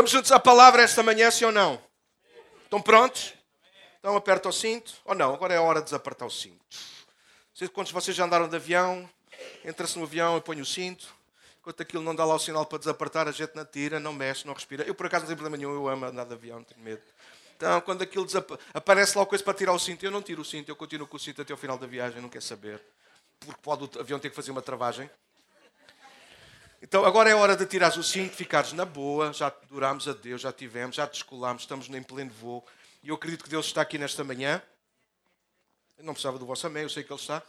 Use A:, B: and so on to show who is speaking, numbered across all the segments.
A: Vamos juntos à palavra esta manhã, sim ou não? Estão prontos? Então aperta o cinto. Ou não, agora é a hora de desapertar o cinto. Sei quantos de vocês já andaram de avião. Entra-se no avião e põe o cinto. Enquanto aquilo não dá lá o sinal para desapertar, a gente não tira, não mexe, não respira. Eu, por acaso, não tenho problema nenhum. Eu amo andar de avião, não tenho medo. Então, quando aquilo aparece lá coisa para tirar o cinto, eu não tiro o cinto. Eu continuo com o cinto até o final da viagem, não quer saber. Porque pode o avião ter que fazer uma travagem. Então agora é hora de tirares o cinto, ficares na boa, já adorámos a Deus, já tivemos, já descolámos, estamos em pleno voo. E eu acredito que Deus está aqui nesta manhã. Eu não precisava do vosso amém, eu sei que Ele está.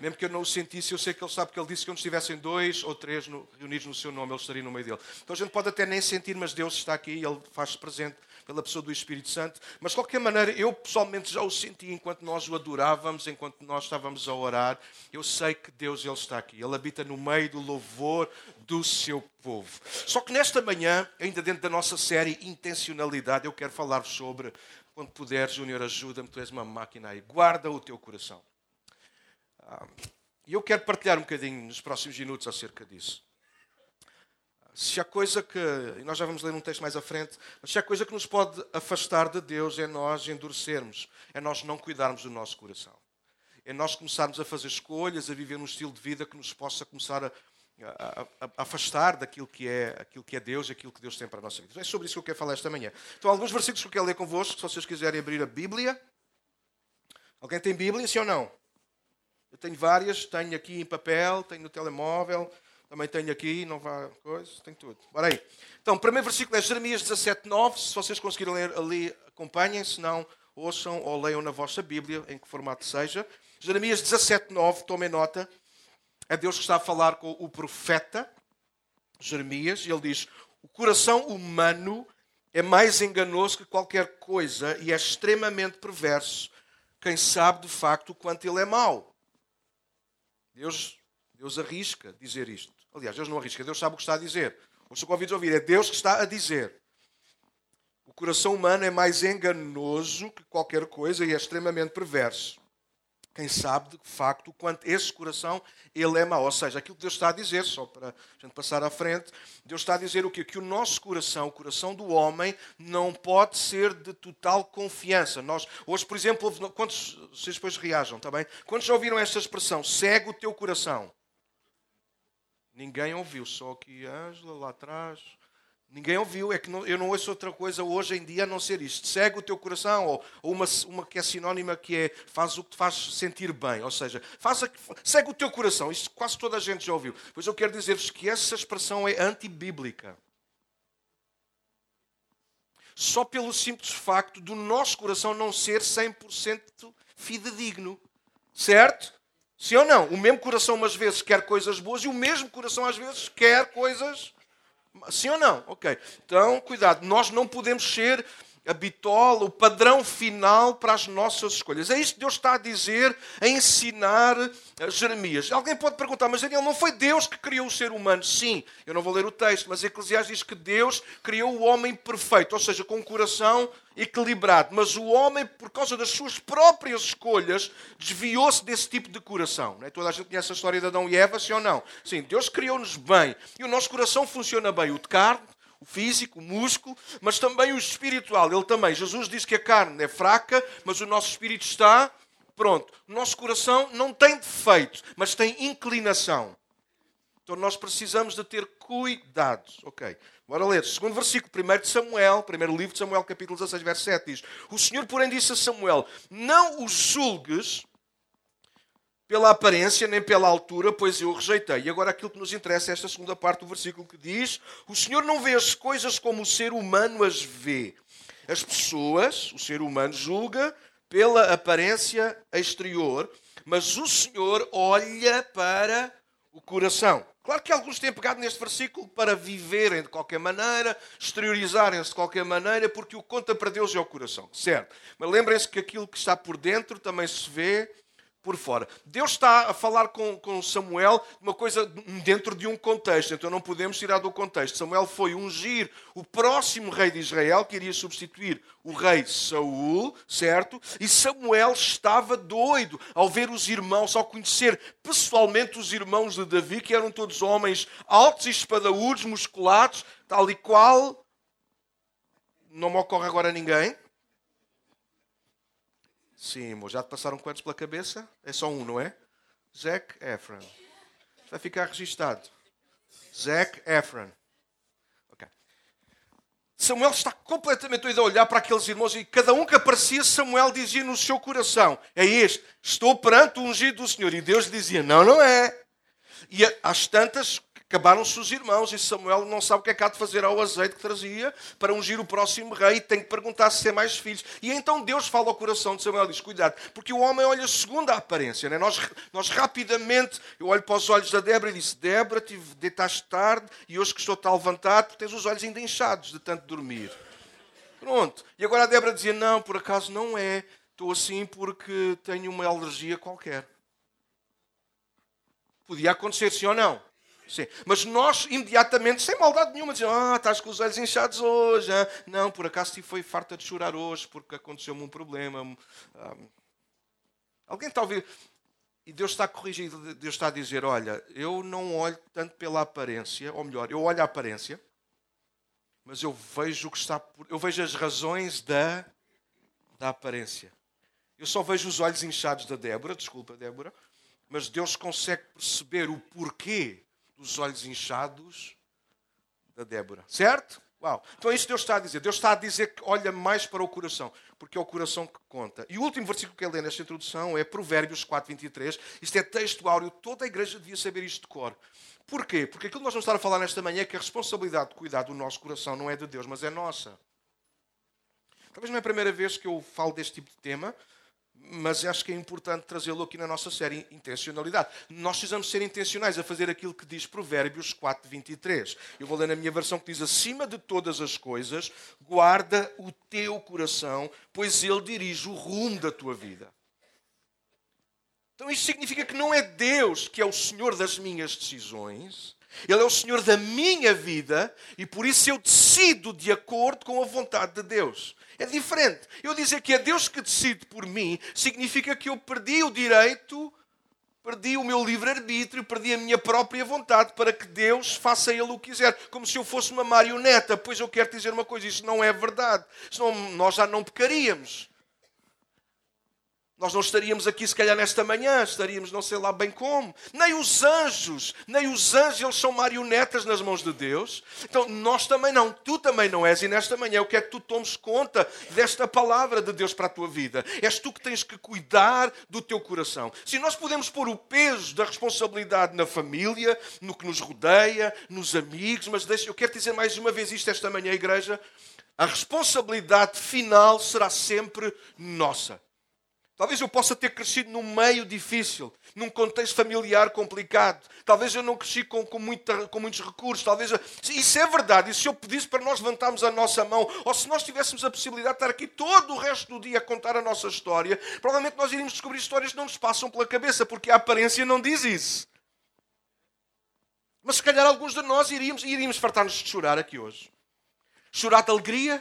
A: Mesmo que eu não o sentisse, eu sei que Ele está, porque Ele disse que onde estivessem dois ou três no, reunidos no seu nome, Ele estaria no meio dele. Então a gente pode até nem sentir, mas Deus está aqui e Ele faz-se presente pela pessoa do Espírito Santo. Mas de qualquer maneira, eu pessoalmente já o senti enquanto nós o adorávamos, enquanto nós estávamos a orar. Eu sei que Deus ele está aqui. Ele habita no meio do louvor do seu povo. Só que nesta manhã, ainda dentro da nossa série Intencionalidade, eu quero falar sobre, quando puder, Júnior, ajuda-me, tu és uma máquina aí. Guarda o teu coração. Ah, e eu quero partilhar um bocadinho nos próximos minutos acerca disso se há coisa que, e nós já vamos ler um texto mais à frente, mas se há coisa que nos pode afastar de Deus é nós endurecermos, é nós não cuidarmos do nosso coração. É nós começarmos a fazer escolhas, a viver um estilo de vida que nos possa começar a, a, a, a afastar daquilo que, é, aquilo que é Deus, aquilo que Deus tem para a nossa vida. É sobre isso que eu quero falar esta manhã. Então, alguns versículos que eu quero ler convosco, se vocês quiserem abrir a Bíblia. Alguém tem Bíblia, sim ou não? Eu tenho várias, tenho aqui em papel, tenho no telemóvel, também tenho aqui, não vá coisa, tem tudo. Bora aí. Então, o primeiro versículo é Jeremias 17, 9. Se vocês conseguirem ler ali, acompanhem. Se não, ouçam ou leiam na vossa Bíblia, em que formato seja. Jeremias 17, 9. Tomem nota. É Deus que está a falar com o profeta Jeremias. E ele diz: O coração humano é mais enganoso que qualquer coisa e é extremamente perverso. Quem sabe de facto o quanto ele é mau? Deus, Deus arrisca dizer isto. Aliás, Deus não arrisca, Deus sabe o que está a dizer. O que convido a ouvir é Deus que está a dizer. O coração humano é mais enganoso que qualquer coisa e é extremamente perverso. Quem sabe de facto quanto esse coração ele é mau. Ou seja, aquilo que Deus está a dizer, só para a gente passar à frente, Deus está a dizer o quê? Que o nosso coração, o coração do homem, não pode ser de total confiança. Nós, hoje, por exemplo, quantos, vocês depois reajam, está bem? Quantos já ouviram esta expressão? Segue o teu coração. Ninguém ouviu, só que Ângela lá atrás. Ninguém ouviu, é que não, eu não ouço outra coisa hoje em dia a não ser isto. Segue o teu coração, ou, ou uma, uma que é sinónima que é faz o que te faz sentir bem. Ou seja, faz a, segue o teu coração. Isto quase toda a gente já ouviu. Pois eu quero dizer-vos que essa expressão é antibíblica. Só pelo simples facto do nosso coração não ser 100% fidedigno. Certo? Sim ou não? O mesmo coração, umas vezes, quer coisas boas e o mesmo coração, às vezes, quer coisas. Sim ou não? Ok. Então, cuidado. Nós não podemos ser a bitola, o padrão final para as nossas escolhas. É isto que Deus está a dizer, a ensinar a Jeremias. Alguém pode perguntar, mas Daniel, não foi Deus que criou o ser humano? Sim, eu não vou ler o texto, mas Eclesiastes diz que Deus criou o homem perfeito, ou seja, com um coração equilibrado. Mas o homem, por causa das suas próprias escolhas, desviou-se desse tipo de coração. Não é? Toda a gente conhece a história de Adão e Eva, sim ou não? Sim, Deus criou-nos bem. E o nosso coração funciona bem. O de carne, o físico, o músculo, mas também o espiritual. Ele também. Jesus diz que a carne é fraca, mas o nosso espírito está pronto. O nosso coração não tem defeito, mas tem inclinação. Então nós precisamos de ter cuidado. Ok. Bora ler. Segundo versículo, primeiro de Samuel, primeiro livro de Samuel, capítulo 16, verso 7, diz: O Senhor, porém, disse a Samuel: Não os julgues pela aparência nem pela altura, pois eu o rejeitei. E agora aquilo que nos interessa é esta segunda parte do versículo que diz: O Senhor não vê as coisas como o ser humano as vê. As pessoas, o ser humano julga pela aparência exterior, mas o Senhor olha para o coração. Claro que alguns têm pegado neste versículo para viverem de qualquer maneira, exteriorizarem-se de qualquer maneira, porque o conta para Deus é o coração, certo? Mas lembrem-se que aquilo que está por dentro também se vê por fora. Deus está a falar com, com Samuel uma coisa dentro de um contexto, então não podemos tirar do contexto. Samuel foi ungir o próximo rei de Israel, que iria substituir o rei Saul, certo? E Samuel estava doido ao ver os irmãos, ao conhecer pessoalmente os irmãos de Davi, que eram todos homens altos e espadaúdos, musculados, tal e qual Não me ocorre agora ninguém. Sim, já te passaram quantos pela cabeça? É só um, não é? Zac Efron. Vai ficar registado. Zac Efron. Okay. Samuel está completamente doido a olhar para aqueles irmãos e cada um que aparecia, Samuel dizia no seu coração: É este, estou perante o ungido do Senhor. E Deus lhe dizia: Não, não é. E às tantas, Acabaram-se os irmãos e Samuel não sabe o que é que há de fazer ao azeite que trazia para ungir o próximo rei tem que perguntar se tem mais filhos. E então Deus fala ao coração de Samuel e diz: Cuidado, porque o homem olha segundo a aparência. Né? Nós, nós rapidamente, eu olho para os olhos da Débora e disse: Débora, deitaste tarde e hoje que estou-te a levantar porque tens os olhos ainda inchados de tanto dormir. Pronto. E agora a Débora dizia: Não, por acaso não é. Estou assim porque tenho uma alergia qualquer. Podia acontecer sim ou não? Sim. Mas nós, imediatamente, sem maldade nenhuma, dizemos: Ah, estás com os olhos inchados hoje. Não, por acaso tive foi farta de chorar hoje porque aconteceu-me um problema. Ah, alguém está a ouvir? E Deus está a corrigir, Deus está a dizer: Olha, eu não olho tanto pela aparência, ou melhor, eu olho a aparência, mas eu vejo o que está por, eu vejo as razões da, da aparência. Eu só vejo os olhos inchados da Débora, desculpa, Débora, mas Deus consegue perceber o porquê dos olhos inchados da Débora. Certo? Uau. Então é isso que Deus está a dizer. Deus está a dizer que olha mais para o coração, porque é o coração que conta. E o último versículo que ele lê nesta introdução é Provérbios 4, 23. Isto é texto áureo, toda a igreja devia saber isto de cor. Porquê? Porque aquilo que nós vamos estar a falar nesta manhã é que a responsabilidade de cuidar do nosso coração não é de Deus, mas é nossa. Talvez não é a primeira vez que eu falo deste tipo de tema, mas acho que é importante trazê-lo aqui na nossa série Intencionalidade. Nós precisamos ser intencionais a fazer aquilo que diz Provérbios 4, 23. Eu vou ler na minha versão que diz: Acima de todas as coisas, guarda o teu coração, pois ele dirige o rumo da tua vida. Então isto significa que não é Deus que é o Senhor das minhas decisões, Ele é o Senhor da minha vida e por isso eu decido de acordo com a vontade de Deus. É diferente. Eu dizer que é Deus que decide por mim significa que eu perdi o direito, perdi o meu livre-arbítrio, perdi a minha própria vontade para que Deus faça Ele o que quiser. Como se eu fosse uma marioneta. Pois eu quero dizer uma coisa: isso não é verdade. Senão nós já não pecaríamos. Nós não estaríamos aqui, se calhar, nesta manhã, estaríamos não sei lá bem como. Nem os anjos, nem os anjos, eles são marionetas nas mãos de Deus. Então, nós também não, tu também não és. E nesta manhã eu quero que tu tomes conta desta palavra de Deus para a tua vida. És tu que tens que cuidar do teu coração. Se nós podemos pôr o peso da responsabilidade na família, no que nos rodeia, nos amigos, mas deixa, eu quero dizer mais uma vez isto esta manhã, igreja. A responsabilidade final será sempre nossa. Talvez eu possa ter crescido num meio difícil, num contexto familiar complicado. Talvez eu não cresci com, com, muita, com muitos recursos. Talvez eu... Isso é verdade. E se eu pedisse para nós levantarmos a nossa mão, ou se nós tivéssemos a possibilidade de estar aqui todo o resto do dia a contar a nossa história, provavelmente nós iríamos descobrir histórias que não nos passam pela cabeça, porque a aparência não diz isso. Mas se calhar alguns de nós iríamos, iríamos fartar-nos de chorar aqui hoje. Chorar de alegria,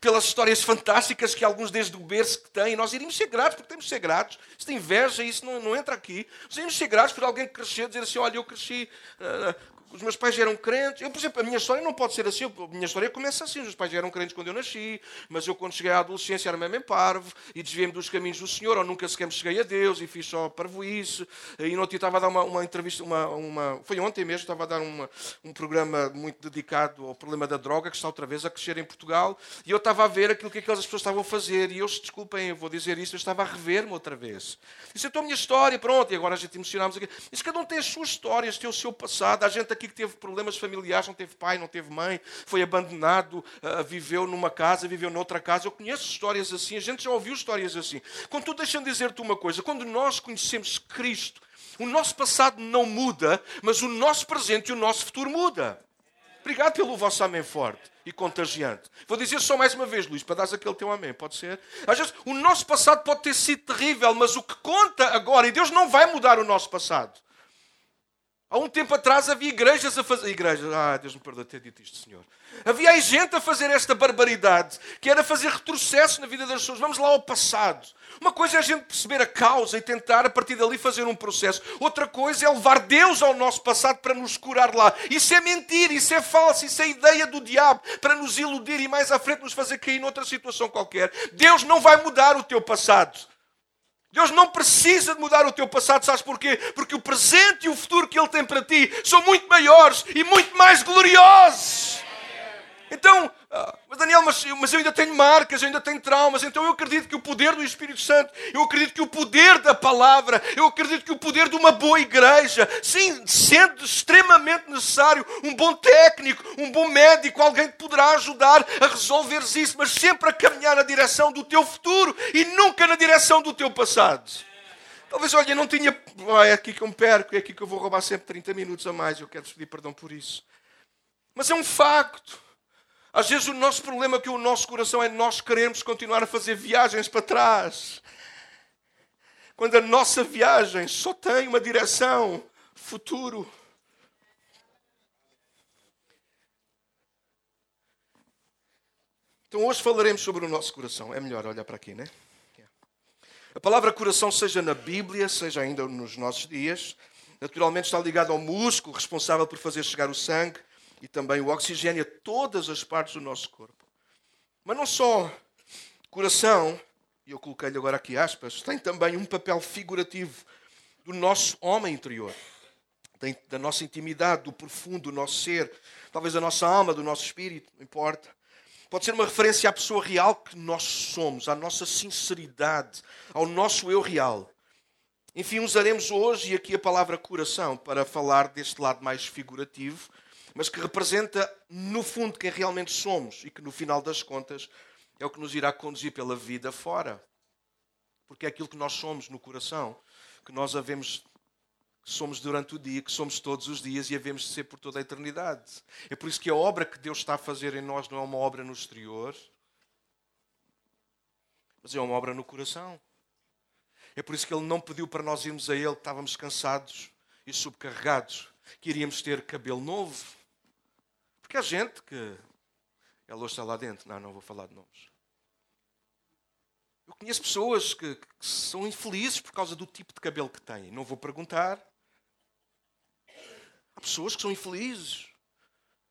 A: pelas histórias fantásticas que alguns desde o berço que têm. Nós iríamos ser gratos, porque temos que ser gratos. Isso tem inveja, isso não, não entra aqui. Nós iríamos ser gratos por alguém que cresceu, dizer assim, olha, eu cresci uh, os meus pais eram crentes. Eu, por exemplo, a minha história não pode ser assim. A minha história começa assim. Os meus pais eram crentes quando eu nasci, mas eu, quando cheguei à adolescência, era mesmo parvo e desviei-me dos caminhos do Senhor, ou nunca sequer me cheguei a Deus e fiz só parvoíce. E outro estava a dar uma, uma entrevista, uma, uma, foi ontem mesmo, estava a dar uma, um programa muito dedicado ao problema da droga, que está outra vez a crescer em Portugal. E eu estava a ver aquilo que aquelas pessoas estavam a fazer. E eu, se desculpem, eu vou dizer isso, eu estava a rever-me outra vez. Disse, então a minha história, pronto, e agora a gente emocionámos aqui. Isso cada um tem as suas histórias, tem o seu passado. Há gente aqui que teve problemas familiares, não teve pai, não teve mãe, foi abandonado, uh, viveu numa casa, viveu noutra casa. Eu conheço histórias assim, a gente já ouviu histórias assim. Contudo, deixa-me dizer-te uma coisa: quando nós conhecemos Cristo, o nosso passado não muda, mas o nosso presente e o nosso futuro muda. Obrigado pelo vosso amém forte e contagiante. Vou dizer só mais uma vez, Luís, para dar aquele teu amém, pode ser? Às vezes, o nosso passado pode ter sido terrível, mas o que conta agora, e Deus não vai mudar o nosso passado. Há um tempo atrás havia igrejas a fazer. Igrejas, ah, Deus me perdoe ter dito isto, Senhor. Havia gente a fazer esta barbaridade, que era fazer retrocesso na vida das pessoas. Vamos lá ao passado. Uma coisa é a gente perceber a causa e tentar, a partir dali, fazer um processo. Outra coisa é levar Deus ao nosso passado para nos curar lá. Isso é mentira, isso é falso, isso é ideia do diabo para nos iludir e mais à frente nos fazer cair noutra situação qualquer. Deus não vai mudar o teu passado. Deus não precisa de mudar o teu passado, sabes porquê? Porque o presente e o futuro que Ele tem para ti são muito maiores e muito mais gloriosos. Então, mas Daniel, mas, mas, eu ainda tenho marcas, eu ainda tenho traumas, então eu acredito que o poder do Espírito Santo, eu acredito que o poder da palavra, eu acredito que o poder de uma boa igreja, sim, sendo extremamente necessário, um bom técnico, um bom médico, alguém que poderá ajudar a resolver isso, mas sempre a caminhar na direção do teu futuro e nunca na direção do teu passado. Talvez, olha, não tinha. Ah, é aqui que eu me perco, é aqui que eu vou roubar sempre 30 minutos a mais, eu quero pedir perdão por isso. Mas é um facto. Às vezes o nosso problema é que o nosso coração é nós queremos continuar a fazer viagens para trás. Quando a nossa viagem só tem uma direção, futuro. Então hoje falaremos sobre o nosso coração. É melhor olhar para aqui, né? A palavra coração, seja na Bíblia, seja ainda nos nossos dias, naturalmente está ligado ao músculo responsável por fazer chegar o sangue e também o oxigênio a todas as partes do nosso corpo. Mas não só coração, e eu coloquei-lhe agora aqui aspas, tem também um papel figurativo do nosso homem interior, da nossa intimidade, do profundo do nosso ser, talvez da nossa alma, do nosso espírito, não importa. Pode ser uma referência à pessoa real que nós somos, à nossa sinceridade, ao nosso eu real. Enfim, usaremos hoje aqui a palavra coração para falar deste lado mais figurativo mas que representa, no fundo, quem realmente somos e que, no final das contas, é o que nos irá conduzir pela vida fora. Porque é aquilo que nós somos no coração, que nós havemos que somos durante o dia, que somos todos os dias e havemos de ser por toda a eternidade. É por isso que a obra que Deus está a fazer em nós não é uma obra no exterior, mas é uma obra no coração. É por isso que Ele não pediu para nós irmos a Ele, que estávamos cansados e subcarregados, que iríamos ter cabelo novo, porque há gente que. Ela hoje está lá dentro. Não, não vou falar de nomes. Eu conheço pessoas que, que são infelizes por causa do tipo de cabelo que têm. Não vou perguntar. Há pessoas que são infelizes.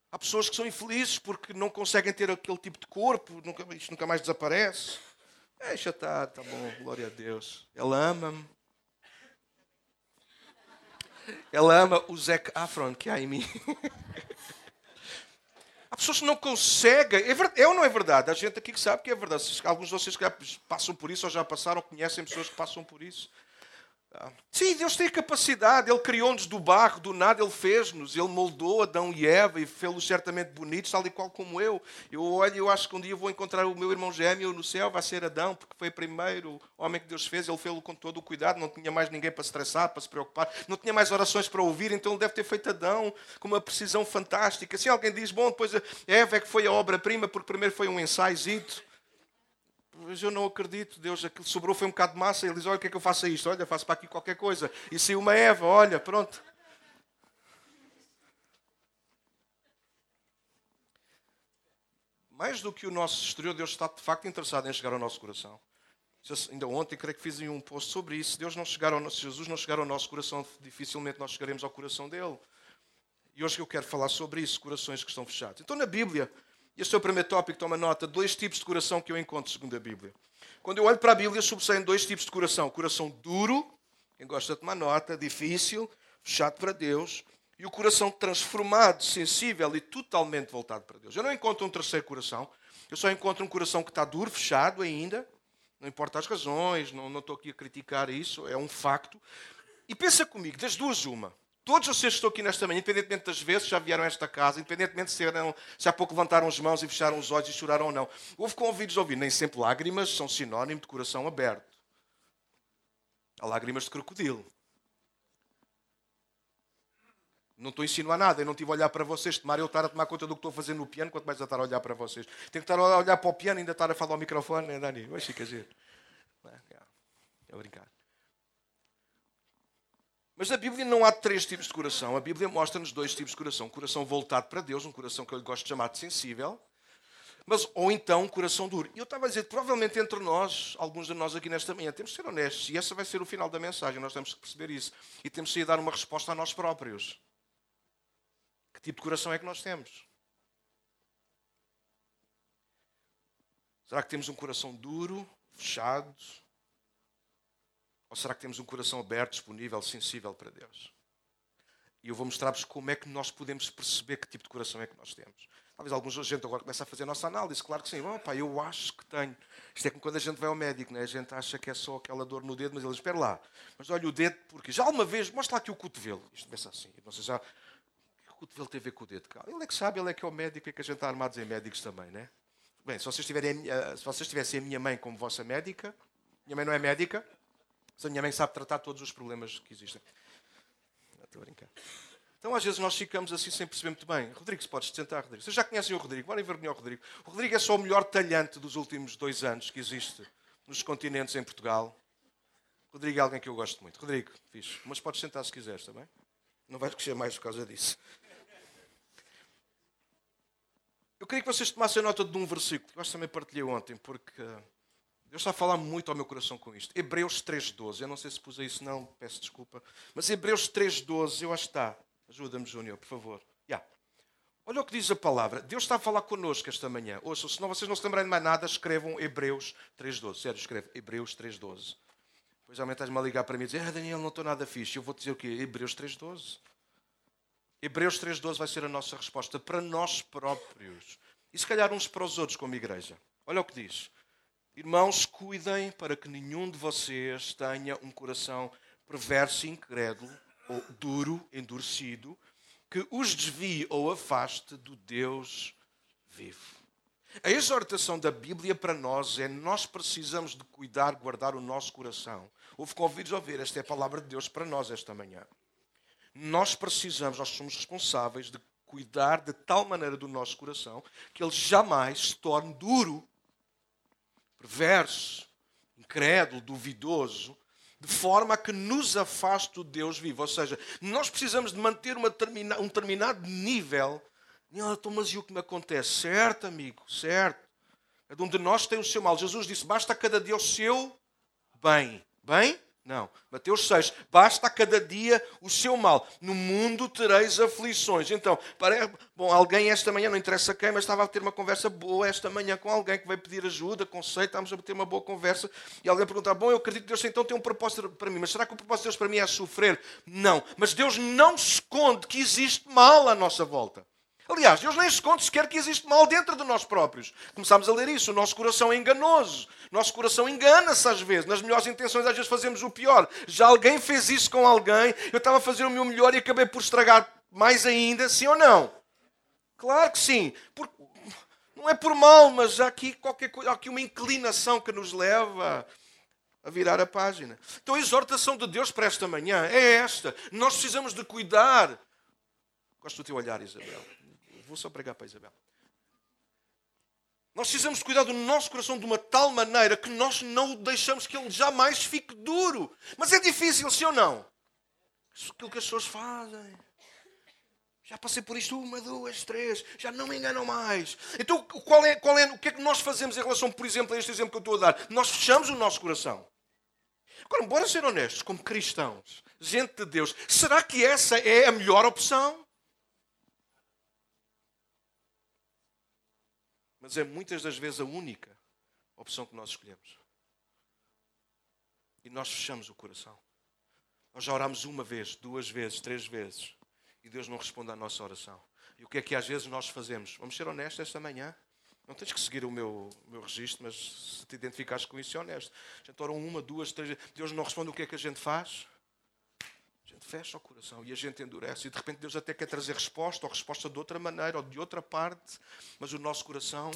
A: Há pessoas que são infelizes porque não conseguem ter aquele tipo de corpo, nunca, isto nunca mais desaparece. Deixa estar, tá bom, glória a Deus. Ela ama-me. Ela ama o Zac Afron que há em mim. Pessoas não conseguem. É, é ou não é verdade? A gente aqui que sabe que é verdade. Alguns de vocês que passam por isso ou já passaram, conhecem pessoas que passam por isso. Sim, Deus tem capacidade, Ele criou-nos do barro, do nada Ele fez-nos, Ele moldou Adão e Eva e fez-los certamente bonitos, tal e qual como eu. Eu olho eu acho que um dia vou encontrar o meu irmão gêmeo no céu, vai ser Adão, porque foi o primeiro homem que Deus fez, Ele fez-lo com todo o cuidado, não tinha mais ninguém para se estressar, para se preocupar, não tinha mais orações para ouvir, então Ele deve ter feito Adão com uma precisão fantástica. Se alguém diz, bom, depois Eva é que foi a obra-prima, porque primeiro foi um ensaiozito, mas eu não acredito, Deus, aquilo sobrou foi um bocado de massa. Ele diz: Olha, o que é que eu faço a isto? Olha, faço para aqui qualquer coisa. E saiu uma Eva, olha, pronto. Mais do que o nosso exterior, Deus está de facto interessado em chegar ao nosso coração. Ainda ontem, creio que fiz um post sobre isso. Deus não chegar ao nosso, Jesus não chegar ao nosso coração, dificilmente nós chegaremos ao coração dele. E hoje eu quero falar sobre isso, corações que estão fechados. Então, na Bíblia, este é o primeiro tópico, toma nota. Dois tipos de coração que eu encontro segundo a Bíblia. Quando eu olho para a Bíblia, sobressaem dois tipos de coração. Coração duro, quem gosta de tomar nota, difícil, fechado para Deus. E o coração transformado, sensível e totalmente voltado para Deus. Eu não encontro um terceiro coração. Eu só encontro um coração que está duro, fechado ainda. Não importa as razões, não, não estou aqui a criticar isso, é um facto. E pensa comigo, das duas, uma. Todos vocês que estão aqui nesta manhã, independentemente das vezes já vieram a esta casa, independentemente se, eram, se há pouco levantaram as mãos e fecharam os olhos e choraram ou não. Houve convidos de ouvir. Nem sempre lágrimas são sinónimo de coração aberto. Há lágrimas de crocodilo. Não estou a insinuar nada, eu não estive a olhar para vocês, tomar eu estar a tomar conta do que estou a fazer no piano, quanto mais a estar a olhar para vocês. Tenho que estar a olhar para o piano e ainda estar a falar ao microfone, né, Dani? Vai ficar giro. É, é brincar. Mas na Bíblia não há três tipos de coração. A Bíblia mostra-nos dois tipos de coração. Um coração voltado para Deus, um coração que eu gosto de chamar de sensível, mas, ou então um coração duro. E eu estava a dizer, provavelmente entre nós, alguns de nós aqui nesta manhã, temos que ser honestos. E esse vai ser o final da mensagem. Nós temos que perceber isso. E temos ir dar uma resposta a nós próprios. Que tipo de coração é que nós temos? Será que temos um coração duro, fechado? Ou será que temos um coração aberto, disponível, sensível para Deus? E eu vou mostrar-vos como é que nós podemos perceber que tipo de coração é que nós temos. Talvez alguns gente agora comece a fazer a nossa análise. Claro que sim. Oh, pá, eu acho que tenho. Isto é como quando a gente vai ao médico, né? a gente acha que é só aquela dor no dedo, mas ele espera lá. Mas olha o dedo, porque já alguma vez, mostra lá aqui o cotovelo. Isto pensa assim. Não sei já. O que o cotovelo tem a ver com o dedo? Ele é que sabe, ele é que é o médico, é que a gente está armado em médicos também, né? Bem, se vocês, tiverem, se vocês tivessem a minha mãe como vossa médica, minha mãe não é médica, mas a minha mãe sabe tratar todos os problemas que existem. Não estou a brincar. Então, às vezes, nós ficamos assim sem perceber muito bem. Rodrigo, se podes sentar, Rodrigo. Vocês já conhecem o Rodrigo? Bora ver o Rodrigo. O Rodrigo é só o melhor talhante dos últimos dois anos que existe nos continentes em Portugal. Rodrigo é alguém que eu gosto muito. Rodrigo, fixe. Mas podes sentar se quiseres, bem? Não vais crescer mais por causa disso. Eu queria que vocês tomassem nota de um versículo que eu também partilhei ontem, porque Deus está a falar muito ao meu coração com isto. Hebreus 3.12. Eu não sei se pus isso, não, peço desculpa. Mas Hebreus 3.12, eu acho que está. Ajuda-me, Júnior, por favor. Yeah. Olha o que diz a palavra. Deus está a falar connosco esta manhã. Ouçam, se não vocês não se lembrarem de mais nada, escrevam Hebreus 3.12. Sério, escreve Hebreus 3.12. Depois amanhã estás-me a ligar para mim e dizer, ah, Daniel, não estou nada fixe. Eu vou dizer o quê? Hebreus 3.12. Hebreus 3.12 vai ser a nossa resposta para nós próprios. E se calhar uns para os outros como igreja. Olha o que diz. Irmãos, cuidem para que nenhum de vocês tenha um coração perverso e incrédulo, ou duro, endurecido, que os desvie ou afaste do Deus vivo. A exortação da Bíblia para nós é nós precisamos de cuidar, guardar o nosso coração. Houve convidos a ouvir, esta é a palavra de Deus para nós esta manhã nós precisamos, nós somos responsáveis de cuidar de tal maneira do nosso coração que ele jamais se torne duro, perverso, incrédulo, duvidoso, de forma a que nos afaste do Deus vivo. Ou seja, nós precisamos de manter uma um determinado nível. Então, mas e o que me acontece? Certo, amigo, certo. É de onde nós tem o seu mal. Jesus disse: basta cada dia o seu bem. Bem? Não. Mateus 6. Basta a cada dia o seu mal. No mundo tereis aflições. Então, para... bom, alguém esta manhã, não interessa quem, mas estava a ter uma conversa boa esta manhã com alguém que veio pedir ajuda, conceito, estávamos a ter uma boa conversa, e alguém perguntava, bom, eu acredito que Deus então tem um propósito para mim, mas será que o propósito de Deus para mim é sofrer? Não. Mas Deus não esconde que existe mal à nossa volta. Aliás, Deus nem esconde sequer que existe mal dentro de nós próprios. Começámos a ler isso. O nosso coração é enganoso. O nosso coração engana-se às vezes. Nas melhores intenções, às vezes fazemos o pior. Já alguém fez isso com alguém. Eu estava a fazer o meu melhor e acabei por estragar mais ainda. Sim ou não? Claro que sim. Por... Não é por mal, mas há aqui, qualquer coisa, há aqui uma inclinação que nos leva a virar a página. Então a exortação de Deus para esta manhã é esta. Nós precisamos de cuidar. Gosto do teu olhar, Isabel. Vou só pregar para a Isabel. Nós precisamos cuidar do nosso coração de uma tal maneira que nós não deixamos que ele jamais fique duro. Mas é difícil, sim ou não? Isso é aquilo que as pessoas fazem. Já passei por isto uma, duas, três, já não me enganam mais. Então, qual é, qual é, o que é que nós fazemos em relação, por exemplo, a este exemplo que eu estou a dar? Nós fechamos o nosso coração. Agora, bora ser honestos, como cristãos, gente de Deus, será que essa é a melhor opção? Mas é muitas das vezes a única opção que nós escolhemos. E nós fechamos o coração. Nós já oramos uma vez, duas vezes, três vezes. E Deus não responde à nossa oração. E o que é que às vezes nós fazemos? Vamos ser honestos esta manhã. Não tens que seguir o meu, o meu registro, mas se te identificares com isso, é honesto. A gente ora uma, duas, três. Deus não responde, o que é que a gente faz? Fecha o coração e a gente endurece. E de repente Deus até quer trazer resposta, ou resposta de outra maneira, ou de outra parte, mas o nosso coração.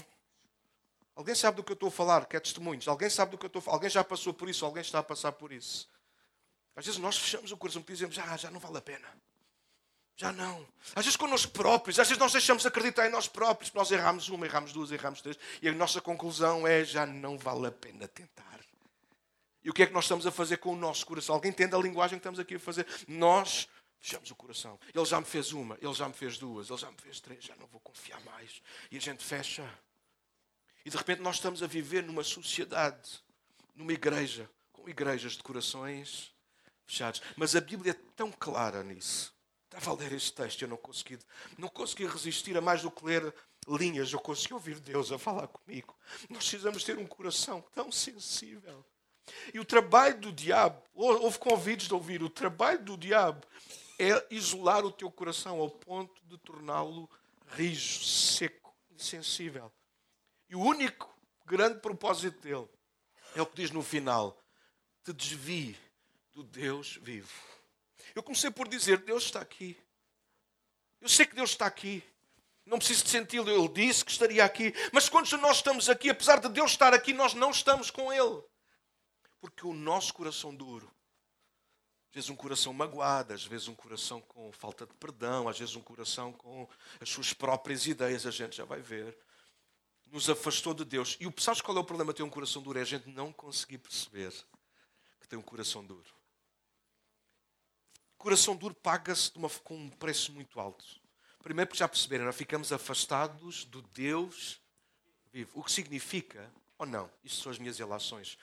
A: Alguém sabe do que eu estou a falar? Quer testemunhos? Alguém sabe do que eu estou a falar? Alguém já passou por isso? Alguém está a passar por isso? Às vezes nós fechamos o coração e dizemos: ah, já não vale a pena. Já não. Às vezes connosco próprios, às vezes nós deixamos acreditar em nós próprios, nós erramos uma, erramos duas, erramos três, e a nossa conclusão é: já não vale a pena tentar. E o que é que nós estamos a fazer com o nosso coração? Alguém entende a linguagem que estamos aqui a fazer? Nós fechamos o coração. Ele já me fez uma, ele já me fez duas, ele já me fez três, já não vou confiar mais. E a gente fecha. E de repente nós estamos a viver numa sociedade, numa igreja, com igrejas de corações fechados. Mas a Bíblia é tão clara nisso. Estava a ler este texto e eu não consegui, não consegui resistir a mais do que ler linhas. Eu consegui ouvir Deus a falar comigo. Nós precisamos ter um coração tão sensível. E o trabalho do diabo, houve convites de ouvir, o trabalho do diabo é isolar o teu coração ao ponto de torná-lo rijo, seco, insensível. E o único grande propósito dele é o que diz no final: te desvie do Deus vivo. Eu comecei por dizer: Deus está aqui. Eu sei que Deus está aqui. Não preciso de senti-lo. Ele disse que estaria aqui. Mas quando nós estamos aqui, apesar de Deus estar aqui, nós não estamos com Ele. Porque o nosso coração duro, às vezes um coração magoado, às vezes um coração com falta de perdão, às vezes um coração com as suas próprias ideias, a gente já vai ver, nos afastou de Deus. E sabes qual é o problema de ter um coração duro? É a gente não conseguir perceber que tem um coração duro. Coração duro paga-se com um preço muito alto. Primeiro, porque já perceberam, nós ficamos afastados do Deus vivo. O que significa, ou não, isto são as minhas relações.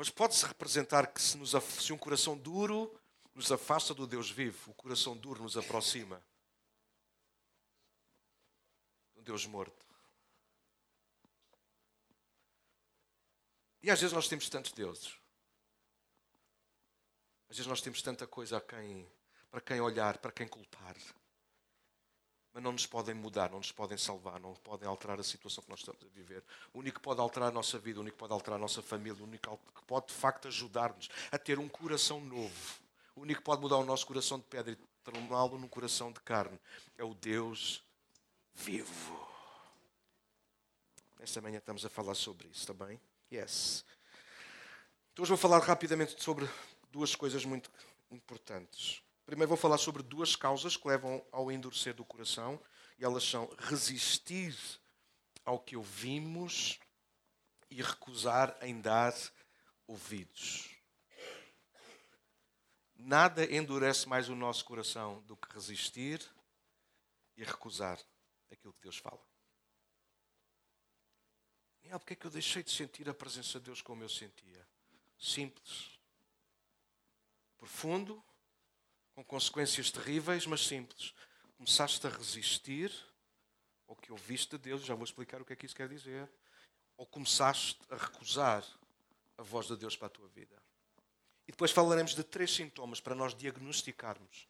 A: Mas pode-se representar que se, nos, se um coração duro nos afasta do Deus vivo, o coração duro nos aproxima do Deus morto. E às vezes nós temos tantos deuses. Às vezes nós temos tanta coisa a quem, para quem olhar, para quem culpar. Mas não nos podem mudar, não nos podem salvar, não podem alterar a situação que nós estamos a viver. O único que pode alterar a nossa vida, o único que pode alterar a nossa família, o único que pode de facto ajudar-nos a ter um coração novo, o único que pode mudar o nosso coração de pedra e transformá-lo num coração de carne é o Deus vivo. Esta manhã estamos a falar sobre isso, está bem? Yes. Então hoje vou falar rapidamente sobre duas coisas muito importantes. Primeiro vou falar sobre duas causas que levam ao endurecer do coração, e elas são resistir ao que ouvimos e recusar em dar ouvidos. Nada endurece mais o nosso coração do que resistir e recusar aquilo que Deus fala. E ah, porque é que eu deixei de sentir a presença de Deus como eu sentia? Simples profundo, com consequências terríveis, mas simples. Começaste a resistir ao que ouviste de Deus, já vou explicar o que é que isso quer dizer, ou começaste a recusar a voz de Deus para a tua vida. E depois falaremos de três sintomas para nós diagnosticarmos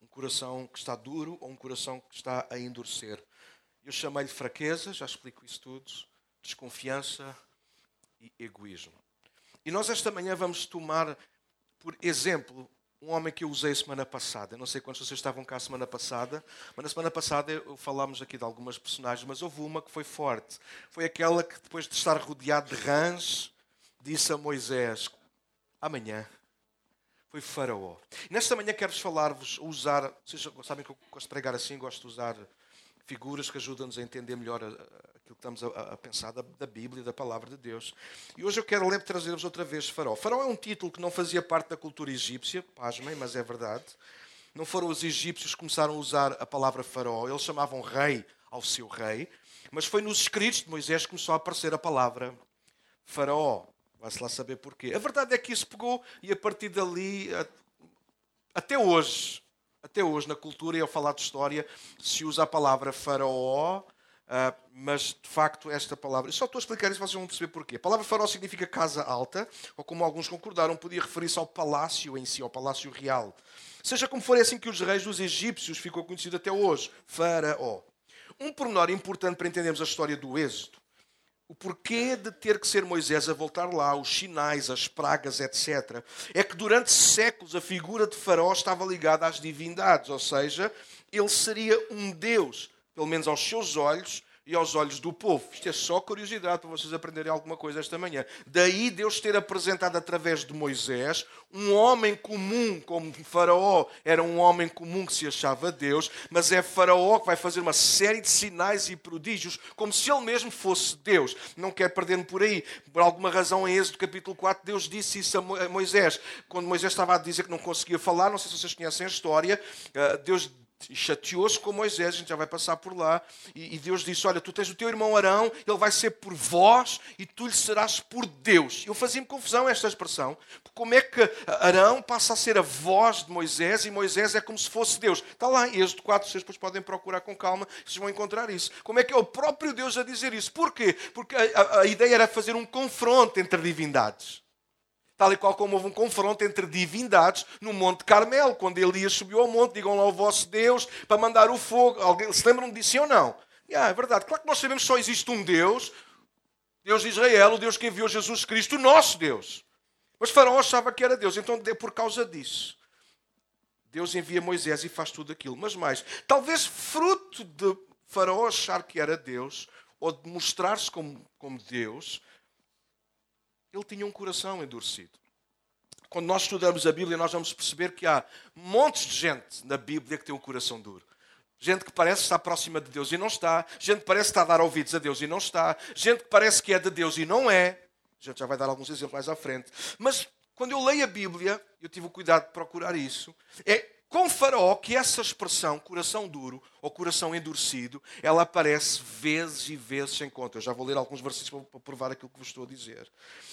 A: um coração que está duro ou um coração que está a endurecer. Eu chamei-lhe fraqueza, já explico isso tudo, desconfiança e egoísmo. E nós esta manhã vamos tomar por exemplo, um homem que eu usei semana passada. Eu não sei quantos vocês estavam cá semana passada, mas na semana passada falámos aqui de algumas personagens, mas houve uma que foi forte. Foi aquela que, depois de estar rodeado de rãs, disse a Moisés: Amanhã. Foi Faraó. Nesta manhã quero-vos falar-vos, usar. Vocês sabem que eu gosto de pregar assim, gosto de usar figuras que ajudam-nos a entender melhor aquilo que estamos a, pensar da, da, Bíblia, da palavra de Deus. E hoje eu quero trazer-vos outra vez Faraó. Faraó é um título que não fazia parte da cultura egípcia, pasmem, mas é verdade. Não foram os egípcios que começaram a usar a palavra Faraó, eles chamavam rei ao seu rei, mas foi nos escritos de Moisés que começou a aparecer a palavra Faraó. Vai-se lá saber porquê. A verdade é que isso pegou e a partir dali, até hoje, até hoje na cultura e ao falar de história se usa a palavra faraó, uh, mas de facto esta palavra. Eu só estou a explicar isso, vocês vão perceber porquê. A palavra faraó significa casa alta, ou como alguns concordaram, podia referir-se ao palácio em si, ao palácio real. Seja como for, é assim que os reis dos egípcios ficou conhecido até hoje: faraó. Um pormenor importante para entendermos a história do Êxodo o porquê de ter que ser Moisés a voltar lá, os sinais, as pragas, etc., é que durante séculos a figura de Faraó estava ligada às divindades, ou seja, ele seria um Deus, pelo menos aos seus olhos, e aos olhos do povo. Isto é só curiosidade para vocês aprenderem alguma coisa esta manhã. Daí Deus ter apresentado através de Moisés um homem comum, como Faraó era um homem comum que se achava Deus, mas é Faraó que vai fazer uma série de sinais e prodígios, como se ele mesmo fosse Deus. Não quero perder-me por aí. Por alguma razão, em Êxodo capítulo 4, Deus disse isso a Moisés. Quando Moisés estava a dizer que não conseguia falar, não sei se vocês conhecem a história, eh, Deus chateou-se com Moisés, a gente já vai passar por lá, e, Deus disse: Olha, tu tens o teu irmão Arão, ele vai ser por vós e tu lhe serás por Deus. Eu fazia-me confusão esta expressão, como é que Arão passa a ser a voz de Moisés e Moisés é como se fosse Deus? Está lá Êxodo 4, vocês depois podem procurar com calma, vocês vão encontrar isso. Como é que é o próprio Deus a dizer isso? Porquê? Porque a, a, a ideia era fazer um confronto entre divindades tal e qual como houve um confronto entre divindades no Monte Carmelo, quando Elias subiu ao monte, digam lá ao vosso Deus para mandar o fogo. Alguém se lembram disso ou não? Yeah, é verdade. Claro que nós sabemos que só existe um Deus, Deus de Israel, o Deus que enviou Jesus Cristo, o nosso Deus. Mas Faraó achava que era Deus, então é por causa disso. Deus envia Moisés e faz tudo aquilo. Mas mais, talvez fruto de Faraó achar que era Deus, ou de mostrar-se como, como Deus, ele tinha um coração endurecido. Quando nós estudamos a Bíblia, nós vamos perceber que há montes de gente na Bíblia que tem um coração duro. Gente que parece estar próxima de Deus e não está. Gente que parece estar a dar ouvidos a Deus e não está. Gente que parece que é de Deus e não é. A gente já vai dar alguns exemplos mais à frente. Mas quando eu leio a Bíblia, eu tive o cuidado de procurar isso, é com Faraó que essa expressão, coração duro ou coração endurecido, ela aparece vezes e vezes sem conta. Eu já vou ler alguns versículos para provar aquilo que vos estou a dizer.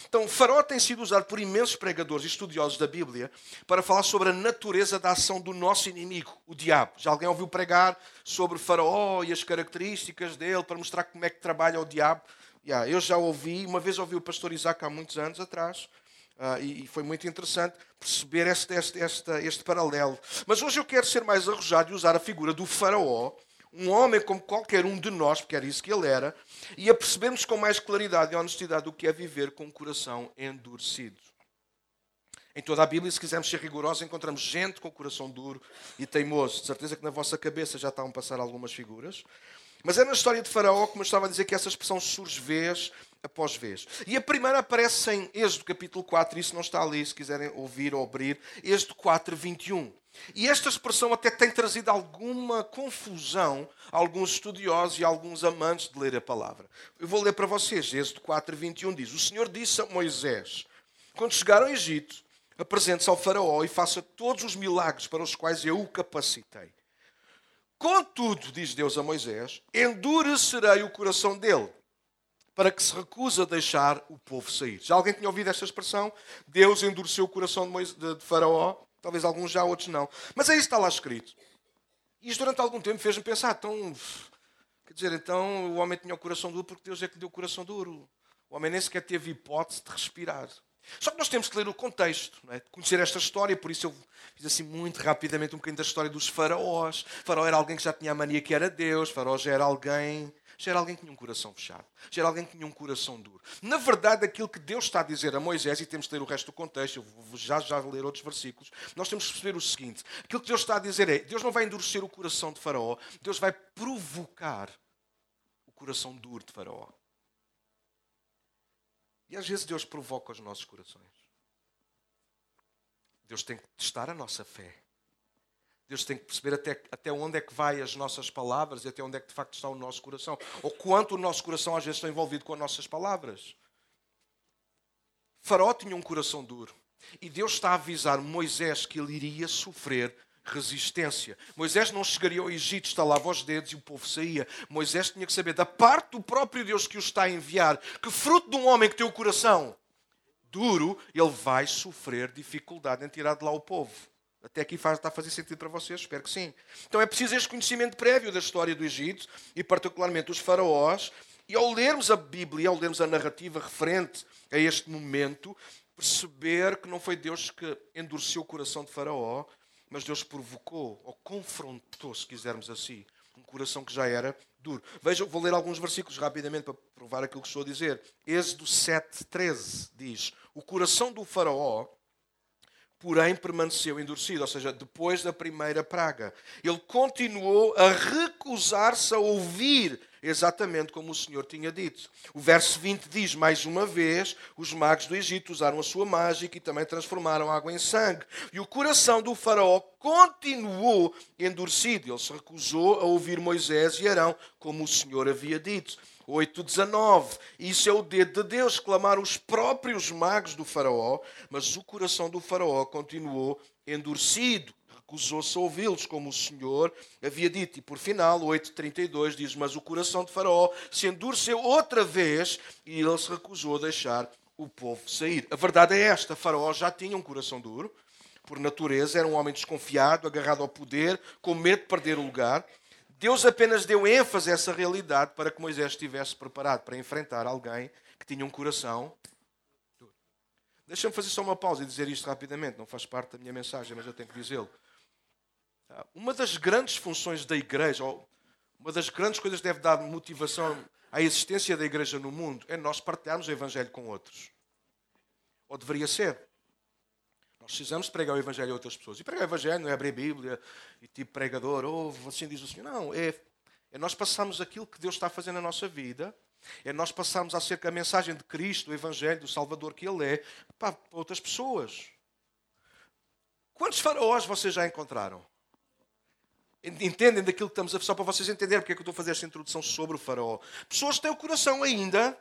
A: Então, Faraó tem sido usado por imensos pregadores e estudiosos da Bíblia para falar sobre a natureza da ação do nosso inimigo, o diabo. Já alguém ouviu pregar sobre Faraó e as características dele para mostrar como é que trabalha o diabo? Yeah, eu já ouvi, uma vez ouvi o pastor Isaac há muitos anos atrás, Uh, e, e, foi muito interessante perceber este, este, este, este paralelo. Mas hoje eu quero ser mais arrojado e usar a figura do Faraó, um homem como qualquer um de nós, porque era isso que ele era, e a percebermos com mais claridade e honestidade o que é viver com o coração endurecido. Em toda a Bíblia, se quisermos ser rigorosos, encontramos gente com o coração duro e teimoso. De certeza que na vossa cabeça já estão a passar algumas figuras. Mas é na história de Faraó, como eu estava a dizer, que essa expressão surge vez após vez. E a primeira aparece em Êxodo capítulo 4, isso não está ali, se quiserem ouvir ou abrir, Êxodo 4, 21. E esta expressão até tem trazido alguma confusão a alguns estudiosos e a alguns amantes de ler a palavra. Eu vou ler para vocês, Êxodo 4, 21 diz: O Senhor disse a Moisés: Quando chegar ao Egito, apresente-se ao Faraó e faça todos os milagres para os quais eu o capacitei. Contudo, diz Deus a Moisés, endurecerei o coração dele para que se recuse a deixar o povo sair. Já alguém tinha ouvido esta expressão? Deus endureceu o coração de, Moisés, de Faraó. Talvez alguns já, outros não. Mas aí está lá escrito. E isto durante algum tempo fez-me pensar, então, quer dizer, então o homem tinha o coração duro porque Deus é que lhe deu o coração duro. O homem nem sequer teve hipótese de respirar. Só que nós temos que ler o contexto, é? conhecer esta história, por isso eu fiz assim muito rapidamente um bocadinho da história dos faraós. Faraó era alguém que já tinha a mania que era Deus, faraó já era alguém já era alguém que tinha um coração fechado, já era alguém que tinha um coração duro. Na verdade, aquilo que Deus está a dizer a Moisés, e temos que ler o resto do contexto, eu vou já já ler outros versículos, nós temos que perceber o seguinte: aquilo que Deus está a dizer é, Deus não vai endurecer o coração de Faraó, Deus vai provocar o coração duro de Faraó. E às vezes Deus provoca os nossos corações. Deus tem que testar a nossa fé. Deus tem que perceber até, até onde é que vai as nossas palavras e até onde é que de facto está o nosso coração. Ou quanto o nosso coração às vezes está envolvido com as nossas palavras. Faraó tinha um coração duro. E Deus está a avisar Moisés que ele iria sofrer resistência. Moisés não chegaria ao Egito, estalava os dedos e o povo saía. Moisés tinha que saber, da parte do próprio Deus que o está a enviar, que fruto de um homem que tem o coração duro, ele vai sofrer dificuldade em tirar de lá o povo. Até aqui faz, está a fazer sentido para vocês? Espero que sim. Então é preciso este conhecimento prévio da história do Egito e, particularmente, os faraós. E ao lermos a Bíblia, ao lermos a narrativa referente a este momento, perceber que não foi Deus que endureceu o coração de Faraó, mas Deus provocou ou confrontou, se quisermos assim, um coração que já era duro. Vejam, vou ler alguns versículos rapidamente para provar aquilo que estou a dizer. Êxodo 7,13 diz: O coração do Faraó porém permaneceu endurecido, ou seja, depois da primeira praga. Ele continuou a recusar-se a ouvir exatamente como o Senhor tinha dito. O verso 20 diz mais uma vez: os magos do Egito usaram a sua mágica e também transformaram água em sangue. E o coração do Faraó continuou endurecido. Ele se recusou a ouvir Moisés e Arão, como o Senhor havia dito. 8,19. Isso é o dedo de Deus, clamaram os próprios magos do Faraó, mas o coração do Faraó continuou endurecido recusou-se a ouvi-los, como o Senhor havia dito. E por final, 8.32 diz, mas o coração de Faraó se endureceu outra vez e ele se recusou a deixar o povo sair. A verdade é esta, Faraó já tinha um coração duro, por natureza, era um homem desconfiado, agarrado ao poder, com medo de perder o lugar. Deus apenas deu ênfase a essa realidade para que Moisés estivesse preparado para enfrentar alguém que tinha um coração duro. Deixa-me fazer só uma pausa e dizer isto rapidamente, não faz parte da minha mensagem, mas eu tenho que dizê-lo. Uma das grandes funções da igreja, ou uma das grandes coisas que deve dar motivação à existência da igreja no mundo, é nós partilharmos o Evangelho com outros. Ou deveria ser. Precisamos pregar o Evangelho a outras pessoas. E pregar o Evangelho não é abrir a Bíblia e tipo pregador, ou assim diz o Senhor. Não, é, é nós passarmos aquilo que Deus está fazer na nossa vida. É nós passarmos acerca da mensagem de Cristo, do Evangelho, do Salvador que Ele é, para outras pessoas. Quantos faraós vocês já encontraram? Entendem daquilo que estamos a só para vocês entenderem porque é que eu estou a fazer esta introdução sobre o faraó. Pessoas que têm o coração ainda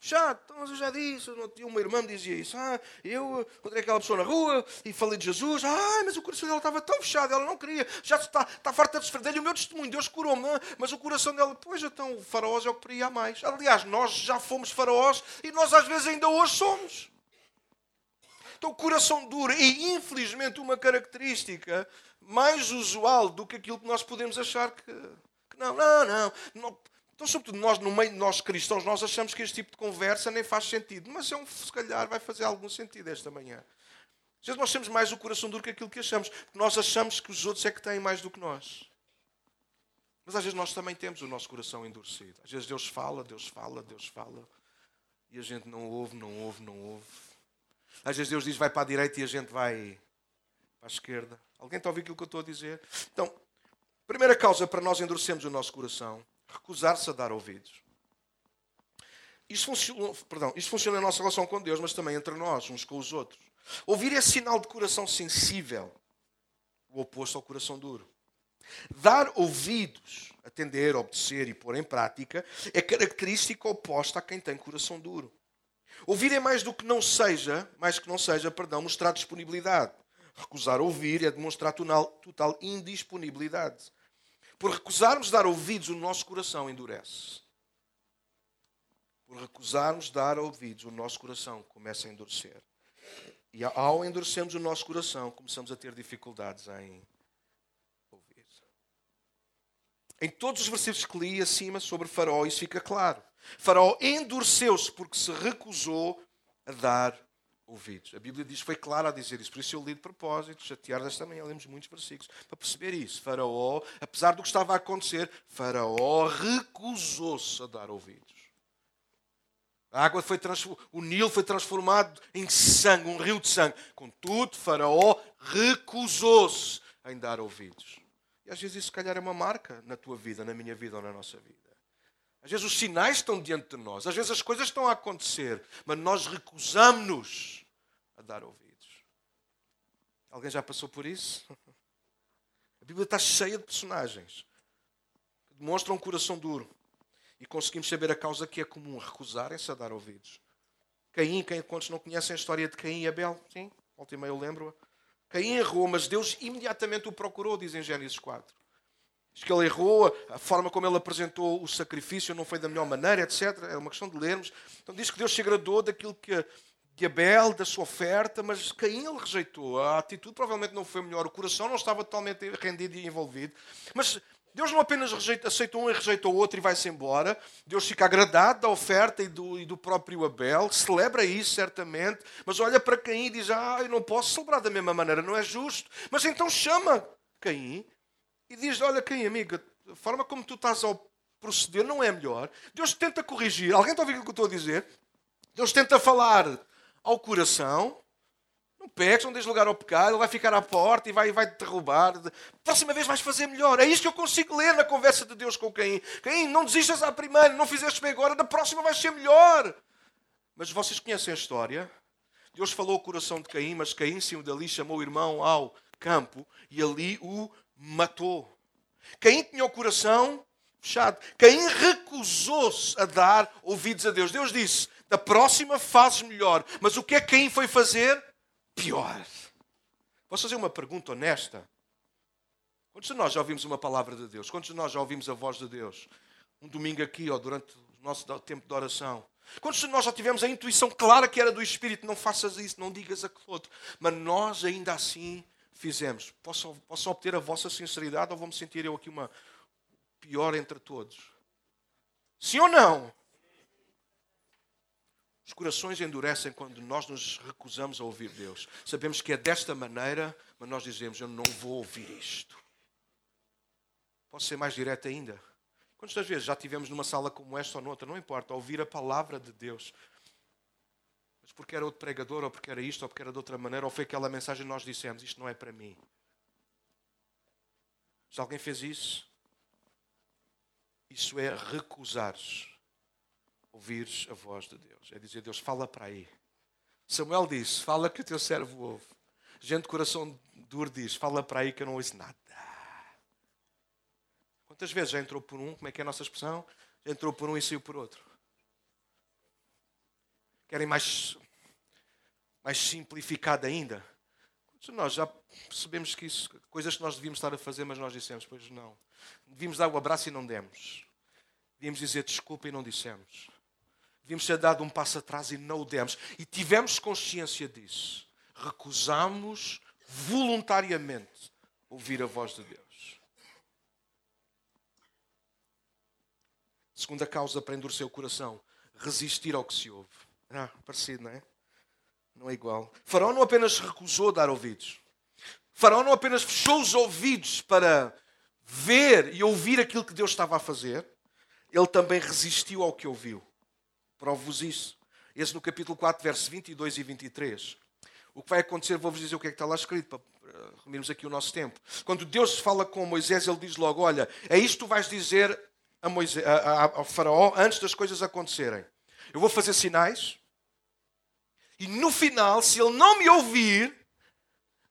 A: chato. Então, eu já disse, uma irmã me dizia isso. Ah, eu encontrei aquela pessoa na rua e falei de Jesus. Ah, mas o coração dela estava tão fechado, ela não queria. Já está, está farta de sofrer dele. O meu testemunho, Deus curou-me. É? Mas o coração dela, pois então, o faraós é o que queria mais. Aliás, nós já fomos faraós e nós às vezes ainda hoje somos. Então, o coração duro e, infelizmente, uma característica mais usual do que aquilo que nós podemos achar que, que não, não, não, não. Então, sobretudo, nós, no meio de nós cristãos, nós achamos que este tipo de conversa nem faz sentido. Mas é um, se calhar vai fazer algum sentido esta manhã. Às vezes nós temos mais o coração duro que aquilo que achamos. Porque nós achamos que os outros é que têm mais do que nós. Mas às vezes nós também temos o nosso coração endurecido. Às vezes Deus fala, Deus fala, Deus fala. E a gente não ouve, não ouve, não ouve. Às vezes Deus diz vai para a direita e a gente vai para a esquerda. Alguém está a ouvir aquilo que eu estou a dizer? Então, primeira causa para nós endurecermos o nosso coração, recusar-se a dar ouvidos. Isto funciona, perdão, isto funciona na nossa relação com Deus, mas também entre nós, uns com os outros. Ouvir é sinal de coração sensível, o oposto ao coração duro. Dar ouvidos, atender, obedecer e pôr em prática, é característica oposta a quem tem coração duro. Ouvir é mais do que não seja, mais que não seja, perdão, mostrar disponibilidade. Recusar ouvir é demonstrar total, total indisponibilidade. Por recusarmos dar ouvidos, o nosso coração endurece. Por recusarmos dar ouvidos, o nosso coração começa a endurecer. E ao endurecermos o nosso coração, começamos a ter dificuldades em ouvir. Em todos os versículos que li acima sobre Faraó, isso fica claro. Faraó endureceu-se porque se recusou a dar ouvidos. A Bíblia diz, foi clara a dizer isso. Por isso eu li de propósito, chatear desta manhã, lemos muitos versículos, para perceber isso. Faraó, apesar do que estava a acontecer, Faraó recusou-se a dar ouvidos. A água foi o Nilo foi transformado em sangue, um rio de sangue. Contudo, Faraó recusou-se em dar ouvidos. E às vezes isso, se calhar, é uma marca na tua vida, na minha vida ou na nossa vida. Às vezes os sinais estão diante de nós, às vezes as coisas estão a acontecer, mas nós recusamos-nos a dar ouvidos. Alguém já passou por isso? A Bíblia está cheia de personagens que demonstram um coração duro e conseguimos saber a causa que é comum, recusarem-se a dar ouvidos. Caim, quem, quantos não conhecem a história de Caim e Abel? Sim, volta e meia eu lembro-a. Caim errou, mas Deus imediatamente o procurou, diz em Gênesis 4. Diz que ele errou, a forma como ele apresentou o sacrifício não foi da melhor maneira, etc. É uma questão de lermos. Então diz que Deus se agradou daquilo que de Abel, da sua oferta, mas Caim ele rejeitou. A atitude provavelmente não foi melhor, o coração não estava totalmente rendido e envolvido. Mas Deus não apenas rejeita, aceita um e rejeita o outro e vai-se embora. Deus fica agradado da oferta e do, e do, próprio Abel, celebra isso certamente, mas olha para Caim e diz: Ah, eu não posso celebrar da mesma maneira, não é justo. Mas então chama Caim e diz: Olha, quem amiga, a forma como tu estás a proceder não é melhor. Deus tenta corrigir. Alguém está a ouvir o que eu estou a dizer? Deus tenta falar ao coração Não peques, não dês lugar ao pecado, ele vai ficar à porta e vai, vai te derrubar. Próxima vez vais fazer melhor. É isto que eu consigo ler na conversa de Deus com Caim. Caim, não desistas à primeira, não fizeste bem agora, da próxima vais ser melhor. Mas vocês conhecem a história? Deus falou o coração de Caim, mas Caim saiu dali, chamou o irmão ao campo e ali o matou. Caim tinha o coração fechado. Caim recusou-se a dar ouvidos a Deus. Deus disse: da próxima fazes melhor. Mas o que é que Caim foi fazer? Pior. Posso fazer uma pergunta honesta? Quantos de nós já ouvimos uma palavra de Deus? Quantos de nós já ouvimos a voz de Deus? Um domingo aqui ou durante o nosso tempo de oração. Quantos de nós já tivemos a intuição clara que era do Espírito? Não faças isso, não digas aquilo outro. Mas nós ainda assim fizemos. Posso, posso obter a vossa sinceridade ou vou-me sentir eu aqui uma pior entre todos? Sim ou não? Os corações endurecem quando nós nos recusamos a ouvir Deus. Sabemos que é desta maneira, mas nós dizemos: Eu não vou ouvir isto. Posso ser mais direto ainda? Quantas vezes já tivemos numa sala como esta ou noutra, não importa, a ouvir a palavra de Deus, porque era outro pregador, ou porque era isto, ou porque era de outra maneira, ou foi aquela mensagem que nós dissemos: Isto não é para mim. Se alguém fez isso, isso é recusar-se ouvires a voz de Deus. É dizer, Deus, fala para aí. Samuel disse, fala que o teu servo ouve. Gente de coração duro diz, fala para aí que eu não ouço nada. Quantas vezes já entrou por um, como é que é a nossa expressão? Já entrou por um e saiu por outro. Querem mais, mais simplificado ainda? Nós já percebemos que isso, coisas que nós devíamos estar a fazer, mas nós dissemos, pois não. Devíamos dar o abraço e não demos. Devíamos dizer desculpa e não dissemos. Devíamos ter dado um passo atrás e não o demos. E tivemos consciência disso. Recusamos voluntariamente ouvir a voz de Deus. Segunda causa para endurecer o coração: resistir ao que se ouve. Ah, parecido, não é? Não é igual. Faraó não apenas recusou dar ouvidos. Faraó não apenas fechou os ouvidos para ver e ouvir aquilo que Deus estava a fazer, ele também resistiu ao que ouviu. Provo-vos isso. Esse no capítulo 4, versos 22 e 23. O que vai acontecer, vou-vos dizer o que é que está lá escrito, para remirmos aqui o nosso tempo. Quando Deus fala com Moisés, ele diz logo: Olha, é isto que tu vais dizer a Moisés, a, a, ao Faraó antes das coisas acontecerem. Eu vou fazer sinais, e no final, se ele não me ouvir,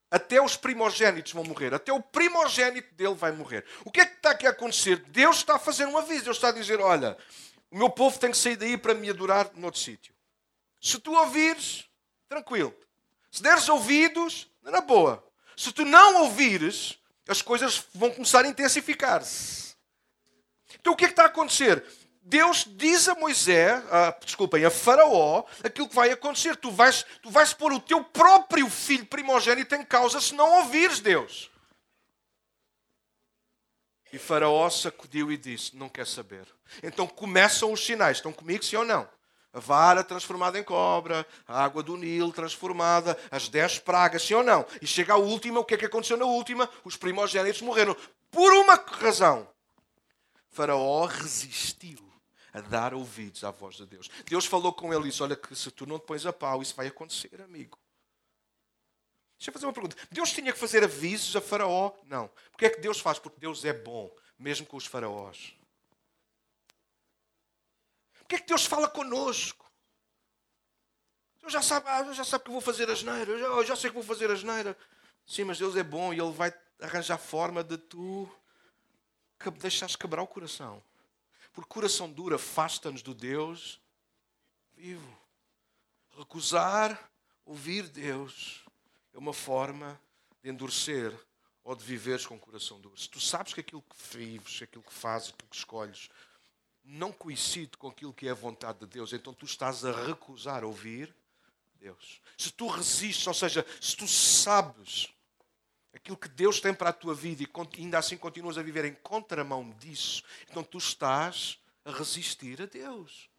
A: até os primogênitos vão morrer. Até o primogênito dele vai morrer. O que é que está aqui a acontecer? Deus está a fazer um aviso. Deus está a dizer: Olha, o meu povo tem que sair daí para me adorar noutro sítio. Se tu ouvires, tranquilo. Se deres ouvidos, na boa. Se tu não ouvires, as coisas vão começar a intensificar-se. Então o que é que está a acontecer? Deus diz a Moisés, a, desculpem, a Faraó, aquilo que vai acontecer. Tu vais, tu vais pôr o teu próprio filho primogênito em causa se não ouvires Deus. E Faraó sacudiu e disse: Não quer saber. Então começam os sinais. Estão comigo, sim ou não? A vara transformada em cobra, a água do Nilo transformada, as dez pragas, sim ou não? E chega a última, o que é que aconteceu na última? Os primogênitos morreram. Por uma razão. Faraó resistiu a dar ouvidos à voz de Deus. Deus falou com ele e disse: Olha, que se tu não te pões a pau, isso vai acontecer, amigo. Deixa eu fazer uma pergunta. Deus tinha que fazer avisos a Faraó? Não. Porque é que Deus faz? Porque Deus é bom, mesmo com os faraós. Porque é que Deus fala conosco? Eu já sabe, ah, já sabe que vou fazer a geneira. Eu já, eu sei que vou fazer a geneira. Sim, mas Deus é bom e Ele vai arranjar forma de tu deixares quebrar o coração. Porque coração duro afasta-nos do Deus vivo. Recusar ouvir Deus é uma forma de endurecer ou de viveres com o coração duro. Se tu sabes que aquilo que vives, aquilo que fazes, aquilo que escolhes, não coincide com aquilo que é a vontade de Deus, então tu estás a recusar ouvir Deus. Se tu resistes, ou seja, se tu sabes aquilo que Deus tem para a tua vida e ainda assim continuas a viver em contramão disso, então tu estás a resistir a Deus.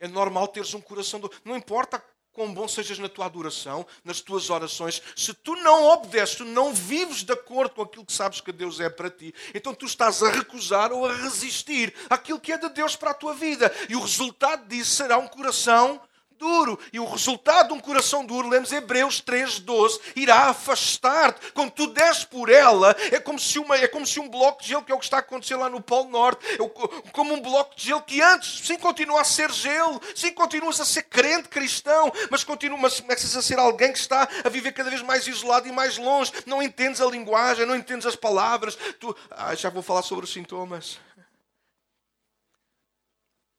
A: É normal teres um coração duro. Não importa quão bom sejas na tua adoração, nas tuas orações, se tu não obedeces, tu não vives de acordo com aquilo que sabes que Deus é para ti, então tu estás a recusar ou a resistir aquilo que é de Deus para a tua vida. E o resultado disso será um coração duro. E o resultado de um coração duro, lemos Hebreus 3,12, irá afastar-te. Quando tu des por ela, é como, se uma, é como se um bloco de gelo, que é o que está a acontecer lá no Polo Norte, é como um bloco de gelo que antes, sim, continua a ser gelo, sim, continuas a ser crente cristão, mas continuas começas a ser alguém que está a viver cada vez mais isolado e mais longe. Não entendes a linguagem, não entendes as palavras. Tu, ah, já vou falar sobre os sintomas.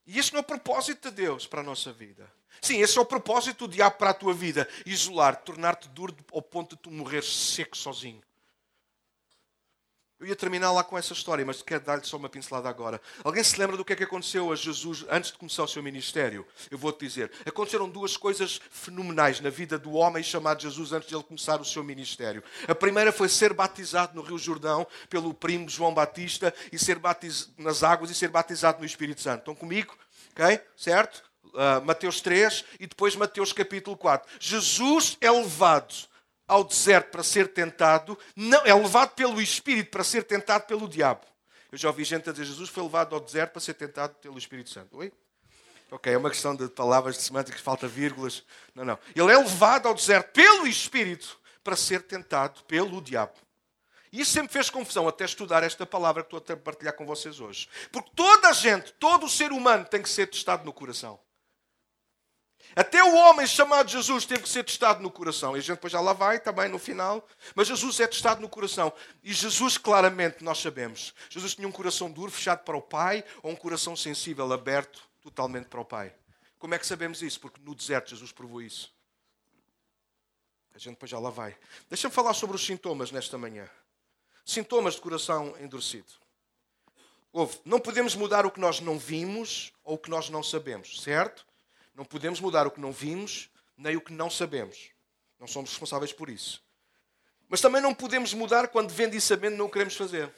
A: E isso não é o propósito de Deus para a nossa vida. Sim, esse é o propósito do diabo para a tua vida: isolar, tornar-te duro ao ponto de tu morrer seco sozinho. Eu ia terminar lá com essa história, mas quero dar-lhe só uma pincelada agora. Alguém se lembra do que é que aconteceu a Jesus antes de começar o seu ministério? Eu vou-te dizer. Aconteceram duas coisas fenomenais na vida do homem chamado Jesus antes de ele começar o seu ministério. A primeira foi ser batizado no Rio Jordão pelo primo João Batista e ser batizado nas águas e ser batizado no Espírito Santo. Estão comigo? Ok? Certo? Uh, Mateus 3 e depois Mateus capítulo 4. Jesus é levado ao deserto para ser tentado, não, é levado pelo Espírito para ser tentado pelo diabo. Eu já ouvi gente a dizer Jesus foi levado ao deserto para ser tentado pelo Espírito Santo. Oi? Ok, é uma questão de palavras, de semânticas, falta vírgulas. Não, não. Ele é levado ao deserto pelo Espírito para ser tentado pelo diabo. E isso sempre fez confusão até estudar esta palavra que estou a partilhar com vocês hoje. Porque toda a gente, todo o ser humano tem que ser testado no coração. Até o homem chamado Jesus teve que ser testado no coração. E a gente depois já lá vai também no final. Mas Jesus é testado no coração. E Jesus, claramente, nós sabemos. Jesus tinha um coração duro, fechado para o Pai, ou um coração sensível, aberto totalmente para o Pai. Como é que sabemos isso? Porque no deserto Jesus provou isso. A gente depois já lá vai. Deixa-me falar sobre os sintomas nesta manhã. Sintomas de coração endurecido. Houve. Não podemos mudar o que nós não vimos ou o que nós não sabemos, certo? Não podemos mudar o que não vimos, nem o que não sabemos. Não somos responsáveis por isso. Mas também não podemos mudar quando vendo e sabendo não o queremos fazer.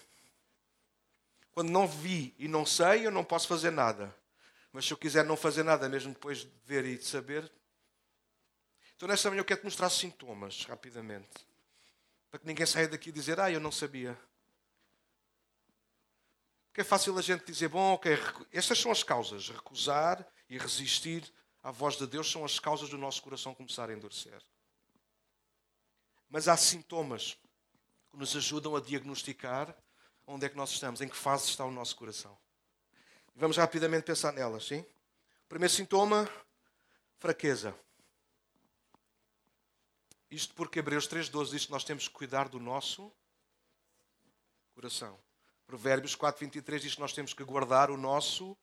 A: Quando não vi e não sei, eu não posso fazer nada. Mas se eu quiser não fazer nada, mesmo depois de ver e de saber. Então, nesta manhã, eu quero te mostrar sintomas, rapidamente. Para que ninguém saia daqui e dizer, ah, eu não sabia. Porque é fácil a gente dizer, bom, ok, estas são as causas. Recusar e resistir à voz de Deus são as causas do nosso coração começar a endurecer. Mas há sintomas que nos ajudam a diagnosticar onde é que nós estamos, em que fase está o nosso coração. Vamos rapidamente pensar nelas, sim? Primeiro sintoma, fraqueza. Isto porque Hebreus 3,12 diz que nós temos que cuidar do nosso coração. Provérbios 4,23 diz que nós temos que guardar o nosso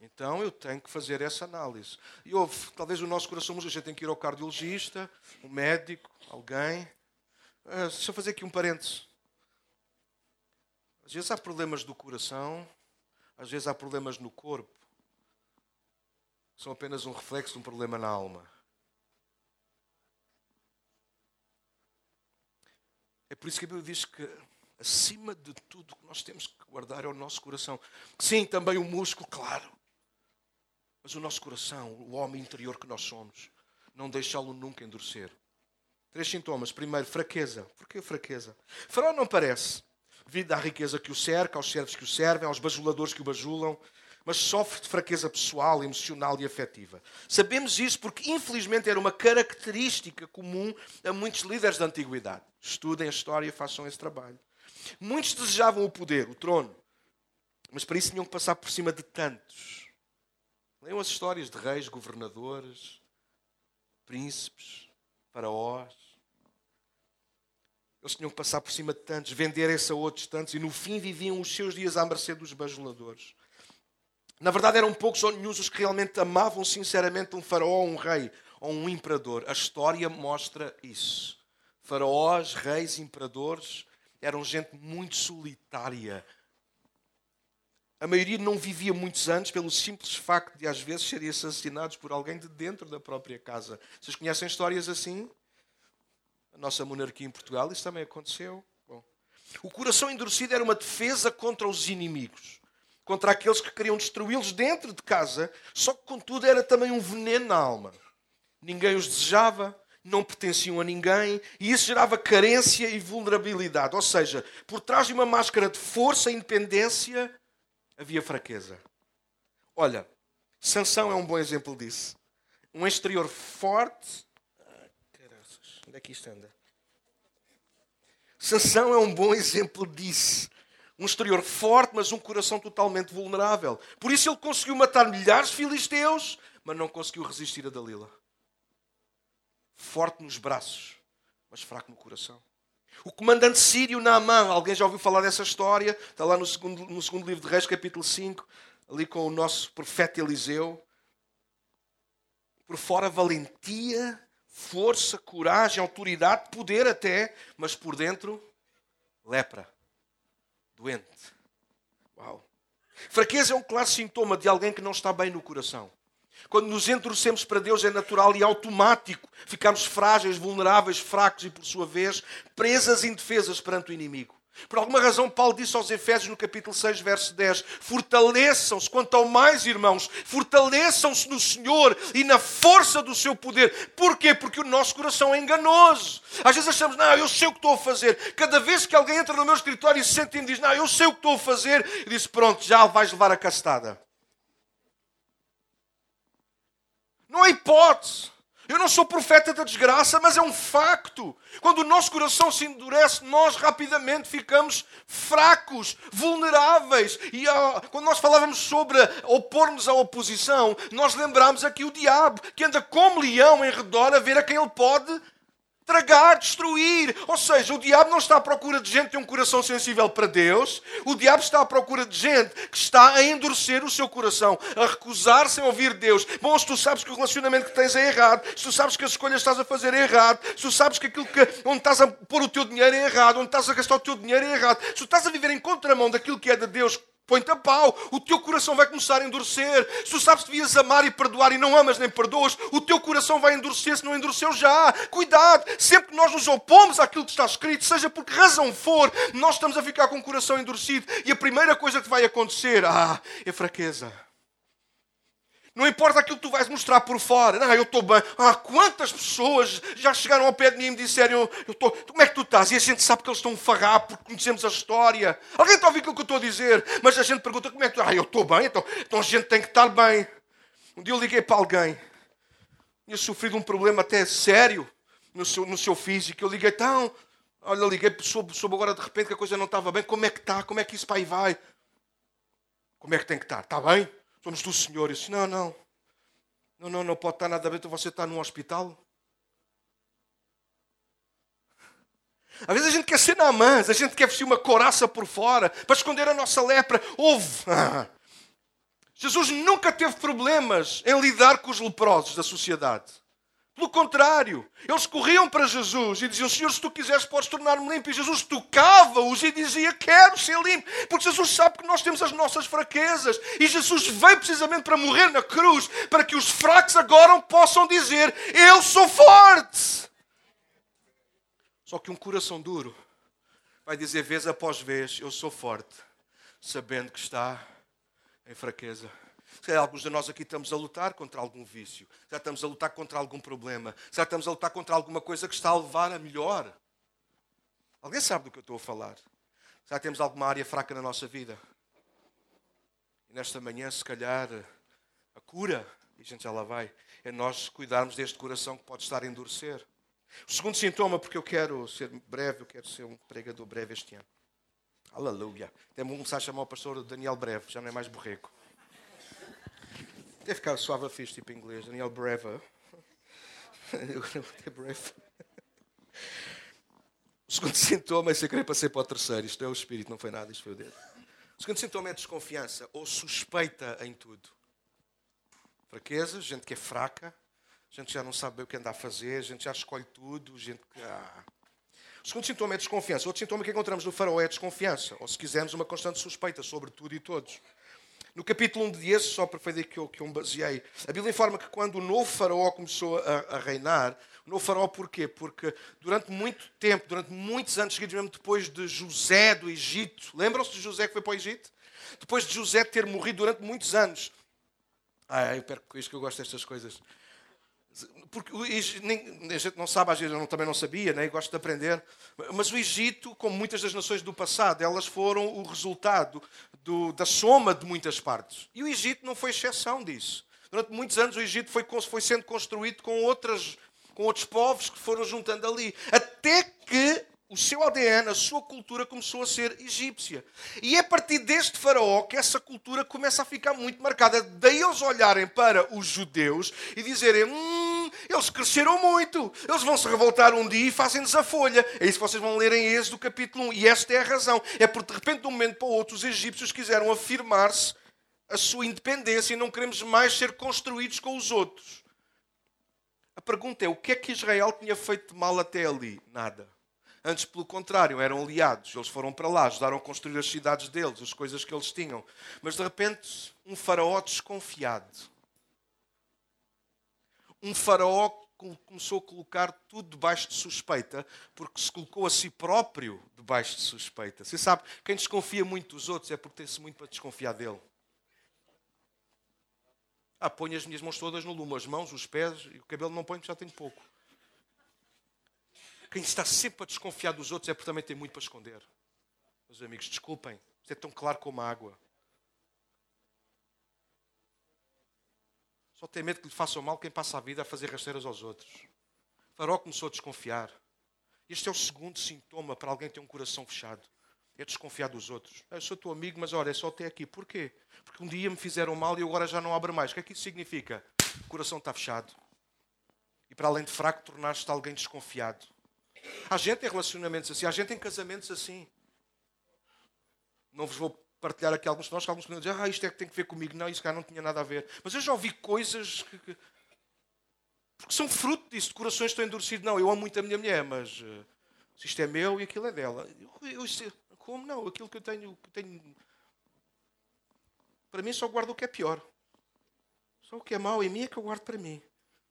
A: então eu tenho que fazer essa análise. E houve, talvez o nosso coração, mas a gente tem que ir ao cardiologista, um médico, alguém. Uh, deixa eu fazer aqui um parênteses. Às vezes há problemas do coração, às vezes há problemas no corpo. São apenas um reflexo de um problema na alma. É por isso que a Bíblia diz que acima de tudo que nós temos que guardar é o nosso coração. Sim, também o músculo, claro. Mas o nosso coração, o homem interior que nós somos, não deixá-lo nunca endurecer. Três sintomas. Primeiro, fraqueza. Por que fraqueza? Faraó não parece, devido à riqueza que o cerca, aos servos que o servem, aos bajuladores que o bajulam, mas sofre de fraqueza pessoal, emocional e afetiva. Sabemos isso porque, infelizmente, era uma característica comum a muitos líderes da antiguidade. Estudem a história e façam esse trabalho. Muitos desejavam o poder, o trono, mas para isso tinham que passar por cima de tantos Leiam as histórias de reis, governadores, príncipes, faraós. Eles tinham que passar por cima de tantos, venderem-se a outros tantos e no fim viviam os seus dias à mercê dos bajuladores. Na verdade, eram poucos ou nenhum os que realmente amavam sinceramente um faraó, um rei ou um imperador. A história mostra isso. Faraós, reis, imperadores eram gente muito solitária, a maioria não vivia muitos anos pelo simples facto de, às vezes, serem assassinados por alguém de dentro da própria casa. Vocês conhecem histórias assim? A nossa monarquia em Portugal, isso também aconteceu. Bom. O coração endurecido era uma defesa contra os inimigos, contra aqueles que queriam destruí-los dentro de casa, só que, contudo, era também um veneno na alma. Ninguém os desejava, não pertenciam a ninguém e isso gerava carência e vulnerabilidade. Ou seja, por trás de uma máscara de força e independência havia fraqueza. Olha, Sansão é um bom exemplo disso. Um exterior forte. Ah, caraças, onde é que isto anda? Sansão é um bom exemplo disso. Um exterior forte, mas um coração totalmente vulnerável. Por isso ele conseguiu matar milhares de filisteus, mas não conseguiu resistir a Dalila. Forte nos braços, mas fraco no coração. O comandante sírio Naamã, alguém já ouviu falar dessa história? Está lá no segundo, no segundo livro de Reis, capítulo 5, ali com o nosso profeta Eliseu. Por fora, valentia, força, coragem, autoridade, poder até, mas por dentro, lepra, doente. Uau. Fraqueza é um claro sintoma de alguém que não está bem no coração. Quando nos endurecemos para Deus é natural e automático ficarmos frágeis, vulneráveis, fracos e, por sua vez, presas indefesas perante o inimigo. Por alguma razão, Paulo disse aos Efésios no capítulo 6, verso 10: Fortaleçam-se, quanto ao mais, irmãos, fortaleçam-se no Senhor e na força do seu poder. Porquê? Porque o nosso coração é enganoso. Às vezes achamos, não, eu sei o que estou a fazer. Cada vez que alguém entra no meu escritório e se sente e diz, não, eu sei o que estou a fazer, e diz, pronto, já vais levar a castada. Não há hipótese. Eu não sou profeta da desgraça, mas é um facto. Quando o nosso coração se endurece, nós rapidamente ficamos fracos, vulneráveis. E ah, quando nós falávamos sobre opor-nos à oposição, nós lembramos aqui o diabo, que anda como leão em redor a ver a quem ele pode tragar, destruir. Ou seja, o diabo não está à procura de gente que tem um coração sensível para Deus. O diabo está à procura de gente que está a endurecer o seu coração, a recusar-se a ouvir Deus. Bom, se tu sabes que o relacionamento que tens é errado, se tu sabes que as escolhas que estás a fazer é errado, se tu sabes que aquilo que, onde estás a pôr o teu dinheiro é errado, onde estás a gastar o teu dinheiro é errado, se tu estás a viver em contramão daquilo que é de Deus, Põe-te a pau, o teu coração vai começar a endurecer. Se tu sabes que devias amar e perdoar e não amas nem perdoas, o teu coração vai endurecer se não endureceu já. Cuidado, sempre que nós nos opomos àquilo que está escrito, seja por que razão for, nós estamos a ficar com o coração endurecido e a primeira coisa que vai acontecer ah, é fraqueza. Não importa aquilo que tu vais mostrar por fora. Não, eu estou bem. Ah, quantas pessoas já chegaram ao pé de mim e me disseram: eu estou, como é que tu estás? E a gente sabe que eles estão um porque conhecemos a história. Alguém está a ouvir aquilo que eu estou a dizer? Mas a gente pergunta: como é que tu Ah, eu estou bem. Então, então a gente tem que estar bem. Um dia eu liguei para alguém. Tinha sofrido um problema até sério no seu, no seu físico. Eu liguei, então, olha, liguei, soube, soube agora de repente que a coisa não estava bem. Como é que está? Como é que isso aí vai? Como é que tem que estar? Está bem? Somos do Senhor. Eu disse, não, não. Não, não, não pode estar nada bem, então você está num hospital. Às vezes a gente quer ser namãs, a gente quer vestir uma coraça por fora para esconder a nossa lepra. Houve. Jesus nunca teve problemas em lidar com os leprosos da sociedade. Pelo contrário, eles corriam para Jesus e diziam: Senhor, se tu quiseres, podes tornar-me limpo. E Jesus tocava-os e dizia: Quero ser limpo. Porque Jesus sabe que nós temos as nossas fraquezas. E Jesus veio precisamente para morrer na cruz, para que os fracos agora possam dizer: Eu sou forte. Só que um coração duro vai dizer, vez após vez: Eu sou forte, sabendo que está em fraqueza. Se alguns de nós aqui estamos a lutar contra algum vício, já estamos a lutar contra algum problema, já estamos a lutar contra alguma coisa que está a levar a melhor. Alguém sabe do que eu estou a falar? Já temos alguma área fraca na nossa vida? E nesta manhã, se calhar, a cura, e a gente já lá vai, é nós cuidarmos deste coração que pode estar a endurecer. O segundo sintoma, porque eu quero ser breve, eu quero ser um pregador breve este ano. Aleluia. Temos começar a chamar o pastor Daniel Breve, já não é mais borrego. Deve ficar suave fixe, tipo inglês. Daniel Breva. breve. O segundo sintoma é ser querer passar para o terceiro. Isto é o espírito, não foi nada, isto foi o dedo. O segundo sintoma é desconfiança ou suspeita em tudo. Fraqueza, gente que é fraca, gente que já não sabe bem o que anda a fazer, gente já escolhe tudo, gente que. Ah. O segundo sintoma é desconfiança. Outro sintoma que encontramos no farol é desconfiança, ou se quisermos, uma constante suspeita sobre tudo e todos. No capítulo 1 de esse, só para fazer que eu, que eu me baseei, a Bíblia informa que quando o novo faraó começou a, a, reinar, o novo faraó porquê? Porque durante muito tempo, durante muitos anos seguidos, mesmo depois de José do Egito, lembram-se de José que foi para o Egito? Depois de José ter morrido durante muitos anos. Ah, eu perco com isto que eu gosto destas coisas. Porque a gente não sabe, às vezes eu também não sabia, né? gosto de aprender. Mas o Egito, como muitas das nações do passado, elas foram o resultado do, da soma de muitas partes. E o Egito não foi exceção disso. Durante muitos anos o Egito foi, foi sendo construído com, outras, com outros povos que foram juntando ali. Até que o seu ADN, a sua cultura começou a ser egípcia. E é a partir deste faraó que essa cultura começa a ficar muito marcada. Daí eles olharem para os judeus e dizerem: hum, eles cresceram muito, eles vão se revoltar um dia e fazem-nos a folha. É isso que vocês vão ler em Êxodo capítulo 1. E esta é a razão. É porque de repente, de um momento para o outro, os egípcios quiseram afirmar-se a sua independência e não queremos mais ser construídos com os outros. A pergunta é: o que é que Israel tinha feito de mal até ali? Nada. Antes, pelo contrário, eram aliados. Eles foram para lá, ajudaram a construir as cidades deles, as coisas que eles tinham. Mas de repente, um faraó desconfiado. Um faraó começou a colocar tudo debaixo de suspeita, porque se colocou a si próprio debaixo de suspeita. Você sabe, quem desconfia muito dos outros é porque tem-se muito para desconfiar dele. Ah, ponho as minhas mãos todas no lume, as mãos, os pés e o cabelo não ponho, já tenho pouco. Quem está sempre a desconfiar dos outros é porque também tem muito para esconder. Meus amigos, desculpem, isto é tão claro como a água. Só tem medo que lhe façam mal quem passa a vida a fazer rasteiras aos outros. Farol começou a desconfiar. Este é o segundo sintoma para alguém ter um coração fechado. É desconfiar dos outros. Eu sou teu amigo, mas olha, é só até aqui. Porquê? Porque um dia me fizeram mal e agora já não abro mais. O que é que isso significa? O coração está fechado. E para além de fraco, tornaste-te alguém desconfiado. Há gente em relacionamentos assim, há gente em casamentos assim. Não vos vou partilhar aqui alguns de nós, que alguns podem dizer, ah, isto é que tem que ver comigo. Não, isso cá não tinha nada a ver. Mas eu já ouvi coisas que, que porque são fruto disso, de corações estão endurecidos. Não, eu amo muito a minha mulher, mas uh, isto é meu e aquilo é dela. Eu, eu, como não? Aquilo que eu tenho, que tenho. Para mim só guardo o que é pior. Só o que é mau em mim é que eu guardo para mim.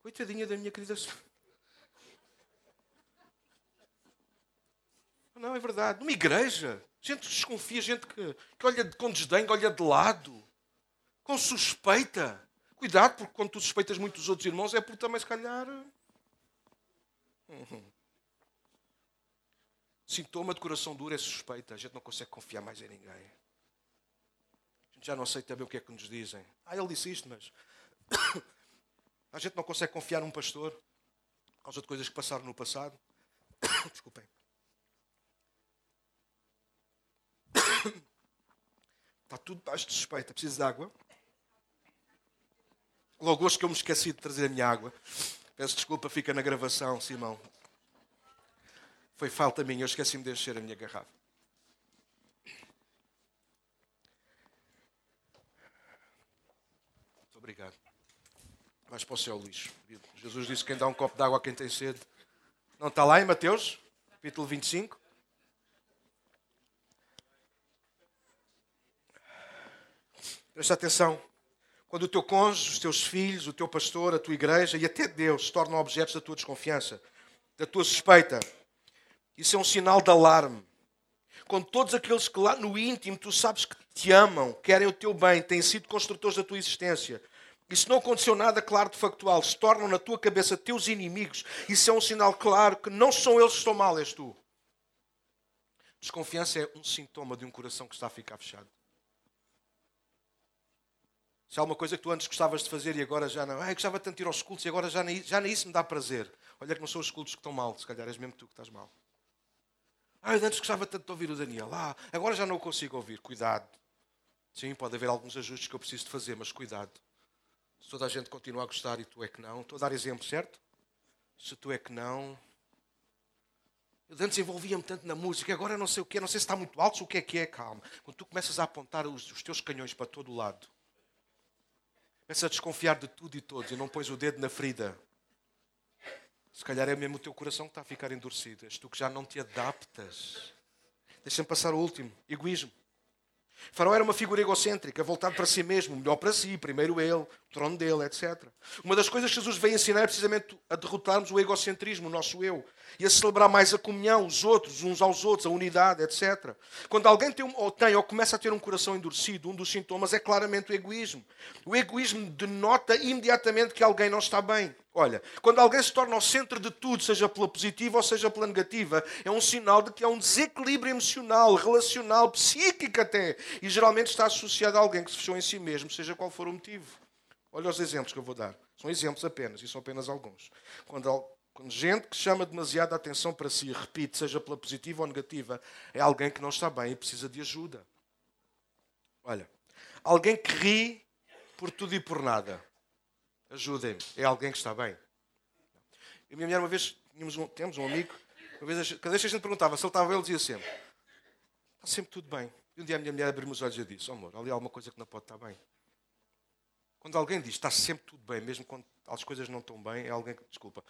A: Coitadinha da minha querida Não, é verdade. Numa igreja, gente desconfia, gente que, que olha com desdém, olha de lado, com suspeita. Cuidado, porque quando tu suspeitas muito dos outros irmãos, é porque também, se calhar. Uhum. Sintoma de coração duro é suspeita. A gente não consegue confiar mais em ninguém. A gente já não aceita bem o que é que nos dizem. Ah, ele disse isto, mas. A gente não consegue confiar num pastor por causa de coisas que passaram no passado. Desculpem. Está tudo debaixo de suspeita. Preciso de água. Logo hoje que eu me esqueci de trazer a minha água. Peço desculpa, fica na gravação, Simão. Foi falta minha, eu esqueci-me de encher a minha garrafa. Muito obrigado. Vais para o céu, lixo. Jesus disse: quem dá um copo de água a quem tem sede. Não está lá em Mateus, capítulo 25? Presta atenção. Quando o teu cônjuge, os teus filhos, o teu pastor, a tua igreja e até Deus se tornam objetos da tua desconfiança, da tua suspeita, isso é um sinal de alarme. Quando todos aqueles que lá no íntimo tu sabes que te amam, querem o teu bem, têm sido construtores da tua existência, e se não aconteceu nada claro de factual, se tornam na tua cabeça teus inimigos, isso é um sinal claro que não são eles que estão mal, és tu. Desconfiança é um sintoma de um coração que está a ficar fechado. Se há uma coisa que tu antes gostavas de fazer e agora já não. Ai, gostava tanto de ir aos cultos e agora já nem, já nem isso me dá prazer. Olha que não são os cultos que estão mal, se calhar és mesmo tu que estás mal. Ai, antes gostava tanto de ouvir o Daniel. Ah, agora já não o consigo ouvir. Cuidado. Sim, pode haver alguns ajustes que eu preciso de fazer, mas cuidado. Se toda a gente continua a gostar e tu é que não. Estou a dar exemplo, certo? Se tu é que não. Eu antes envolvia-me tanto na música, agora não sei o que, não sei se está muito alto, se o que é que é, calma. Quando tu começas a apontar os, os teus canhões para todo o lado, Começa a desconfiar de tudo e todos e não pões o dedo na ferida. Se calhar é mesmo o teu coração que está a ficar endurecido. És tu que já não te adaptas. Deixa-me passar o último. Egoísmo. Faraó era uma figura egocêntrica, voltado para si mesmo, melhor para si, primeiro ele, trono dele, etc. Uma das coisas que Jesus veio ensinar é precisamente a derrotarmos o egocentrismo, o nosso eu, e a celebrar mais a comunhão, os outros, uns aos outros, a unidade, etc. Quando alguém tem ou tem ou começa a ter um coração endurecido, um dos sintomas é claramente o egoísmo. O egoísmo denota imediatamente que alguém não está bem. Olha, quando alguém se torna o centro de tudo, seja pela positiva ou seja pela negativa, é um sinal de que há um desequilíbrio emocional, relacional, psíquico até. E geralmente está associado a alguém que se fechou em si mesmo, seja qual for o motivo. Olha os exemplos que eu vou dar. São exemplos apenas, e são apenas alguns. Quando, quando gente que chama demasiada atenção para si, repite, seja pela positiva ou negativa, é alguém que não está bem e precisa de ajuda. Olha, alguém que ri por tudo e por nada. Ajudem-me. É alguém que está bem. E a minha mulher, uma vez, tínhamos um, temos um amigo, uma vez, cada vez que a gente perguntava se ele estava bem, ele dizia sempre: Está sempre tudo bem. E um dia a minha mulher abriu-me os olhos e disse: oh, amor, ali há alguma coisa que não pode estar bem. Quando alguém diz está sempre tudo bem, mesmo quando as coisas não estão bem, é alguém que. Desculpa.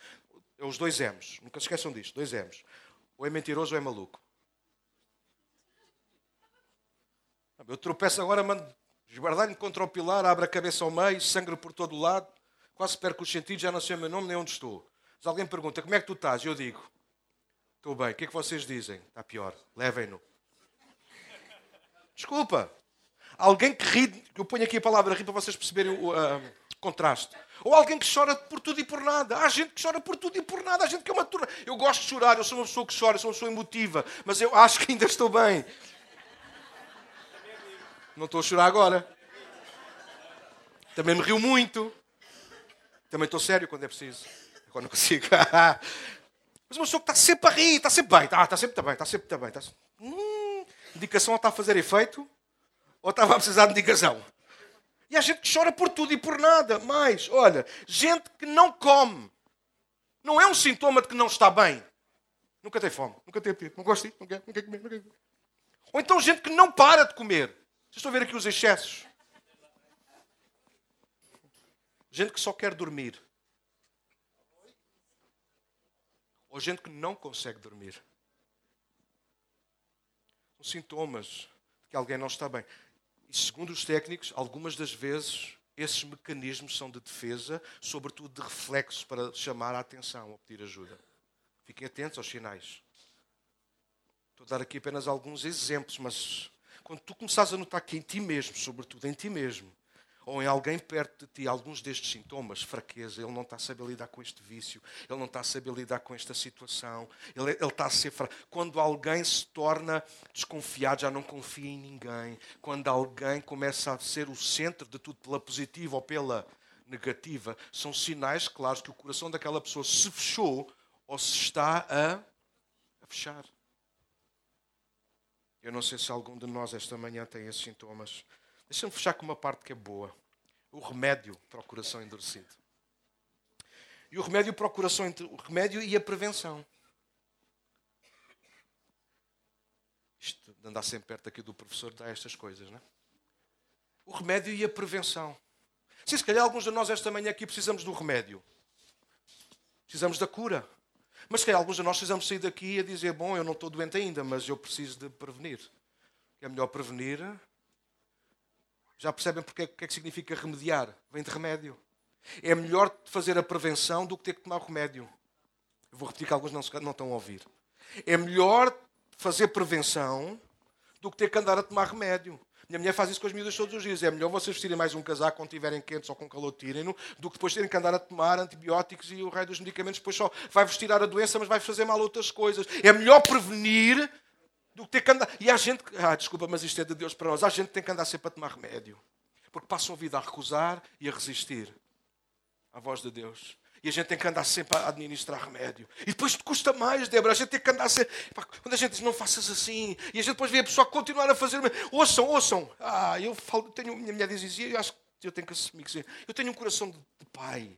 A: É os dois M's. Nunca se esqueçam disto: dois M's. Ou é mentiroso ou é maluco. Eu tropeço agora, mando esguardar-me contra o pilar, abre a cabeça ao meio, sangue por todo o lado, quase perco os sentidos, já não sei o meu nome nem onde estou. Se alguém pergunta como é que tu estás, eu digo: Estou bem. O que é que vocês dizem? Está pior. Levem-no. Desculpa. Alguém que ri, eu ponho aqui a palavra ri para vocês perceberem o uh, contraste. Ou alguém que chora por tudo e por nada. Há gente que chora por tudo e por nada. Há gente que é uma turma. Eu gosto de chorar, eu sou uma pessoa que chora, sou uma pessoa emotiva, mas eu acho que ainda estou bem. Não estou a chorar agora. Também me rio muito. Também estou sério quando é preciso. Quando não consigo. mas uma pessoa que está sempre a rir, está sempre bem, está, está sempre bem, está sempre bem. Está... Hum, indicação está a fazer efeito? Ou estava a precisar de indicação? E há gente que chora por tudo e por nada. Mais, olha, gente que não come. Não é um sintoma de que não está bem. Nunca tem fome, nunca tem apetite, não gosta de não quer, não quer comer, não comer. Ou então gente que não para de comer. Vocês estão a ver aqui os excessos. Gente que só quer dormir. Ou gente que não consegue dormir. São sintomas de que alguém não está bem. E segundo os técnicos, algumas das vezes esses mecanismos são de defesa, sobretudo de reflexo para chamar a atenção ou pedir ajuda. Fiquem atentos aos sinais. Estou a dar aqui apenas alguns exemplos, mas quando tu começares a notar que em ti mesmo, sobretudo em ti mesmo, ou em alguém perto de ti, alguns destes sintomas, fraqueza, ele não está a saber lidar com este vício, ele não está a saber lidar com esta situação, ele, ele está a ser fraco. Quando alguém se torna desconfiado, já não confia em ninguém, quando alguém começa a ser o centro de tudo pela positiva ou pela negativa, são sinais claros que o coração daquela pessoa se fechou ou se está a, a fechar. Eu não sei se algum de nós esta manhã tem esses sintomas. Deixa-me fechar com uma parte que é boa. O remédio para o coração endurecido. E o remédio para o coração, o remédio e a prevenção. Isto de andar sempre perto aqui do professor dá estas coisas, não é? O remédio e a prevenção. Sim, se calhar alguns de nós esta manhã aqui precisamos do remédio. Precisamos da cura. Mas se calhar alguns de nós precisamos sair daqui a dizer: Bom, eu não estou doente ainda, mas eu preciso de prevenir. É melhor prevenir já percebem porque é, que é que significa remediar? Vem de remédio. É melhor fazer a prevenção do que ter que tomar o remédio. Eu vou repetir que alguns não, não estão a ouvir. É melhor fazer prevenção do que ter que andar a tomar remédio. Minha mulher faz isso com as miúdas todos os dias. É melhor vocês vestirem mais um casaco quando estiverem quentes ou com calor, tirem-no, do que depois terem que andar a tomar antibióticos e o rei dos medicamentos depois só vai vos tirar a doença, mas vai fazer mal outras coisas. É melhor prevenir do que ter que andar. E há gente que. Ah, desculpa, mas isto é de Deus para nós. Há gente que tem que andar sempre a tomar remédio. Porque passam a vida a recusar e a resistir à voz de Deus. E a gente tem que andar sempre a administrar remédio. E depois custa mais, Débora. A gente tem que andar sempre. Quando a gente diz não faças assim, e a gente depois vê a pessoa continuar a fazer. Ouçam, ouçam. Ah, eu falo, tenho, minha mulher dizia, eu acho que eu tenho que assumir que eu tenho um coração de, de pai.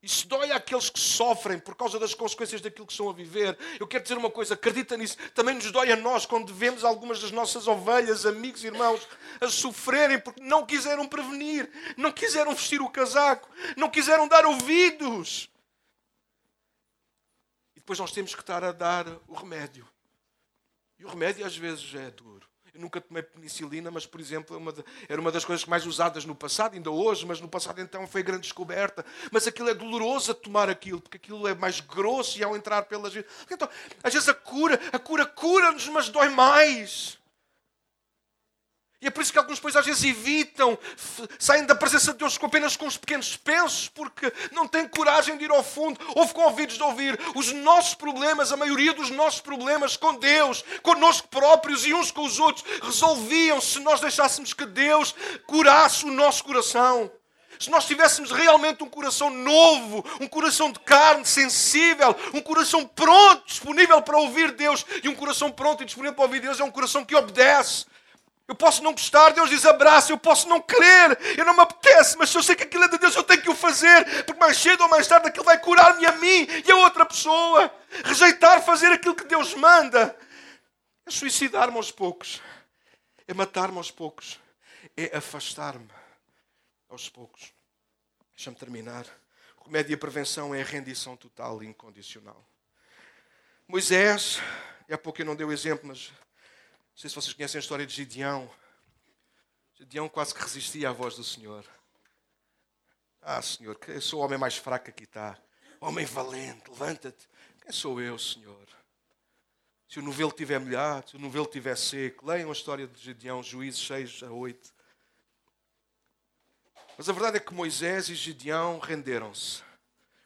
A: Isso dói àqueles que sofrem por causa das consequências daquilo que estão a viver. Eu quero dizer uma coisa, acredita nisso. Também nos dói a nós quando vemos algumas das nossas ovelhas, amigos, irmãos, a sofrerem porque não quiseram prevenir, não quiseram vestir o casaco, não quiseram dar ouvidos. E depois nós temos que estar a dar o remédio. E o remédio às vezes é duro. Nunca tomei penicilina, mas, por exemplo, é uma de, era uma das coisas mais usadas no passado, ainda hoje, mas no passado então foi grande descoberta. Mas aquilo é doloroso a tomar aquilo, porque aquilo é mais grosso e ao entrar pelas. Então, às vezes a cura, a cura cura-nos, mas dói mais. E é por isso que alguns depois às vezes evitam, saem da presença de Deus apenas com os pequenos pensos, porque não têm coragem de ir ao fundo, ou ficam ouvidos de ouvir. Os nossos problemas, a maioria dos nossos problemas com Deus, connosco próprios e uns com os outros, resolviam se nós deixássemos que Deus curasse o nosso coração. Se nós tivéssemos realmente um coração novo, um coração de carne, sensível, um coração pronto, disponível para ouvir Deus, e um coração pronto e disponível para ouvir Deus é um coração que obedece, eu posso não gostar, Deus diz abraço, eu posso não querer, eu não me apetece, mas se eu sei que aquilo é de Deus, eu tenho que o fazer, porque mais cedo ou mais tarde aquilo vai curar-me a mim e a outra pessoa. Rejeitar fazer aquilo que Deus manda é suicidar-me aos poucos, é matar-me aos poucos, é afastar-me aos poucos. Deixa-me terminar. Remédio e prevenção é a rendição total e incondicional. Moisés, e há pouco eu não dei o exemplo, mas não sei se vocês conhecem a história de Gideão. Gideão quase que resistia à voz do Senhor. Ah, Senhor, eu sou o homem mais fraco que aqui está. Homem valente, levanta-te. Quem sou eu, Senhor? Se o novelo tiver molhado, se o novelo tiver seco, leiam a história de Gideão, Juízes 6 a 8. Mas a verdade é que Moisés e Gideão renderam-se.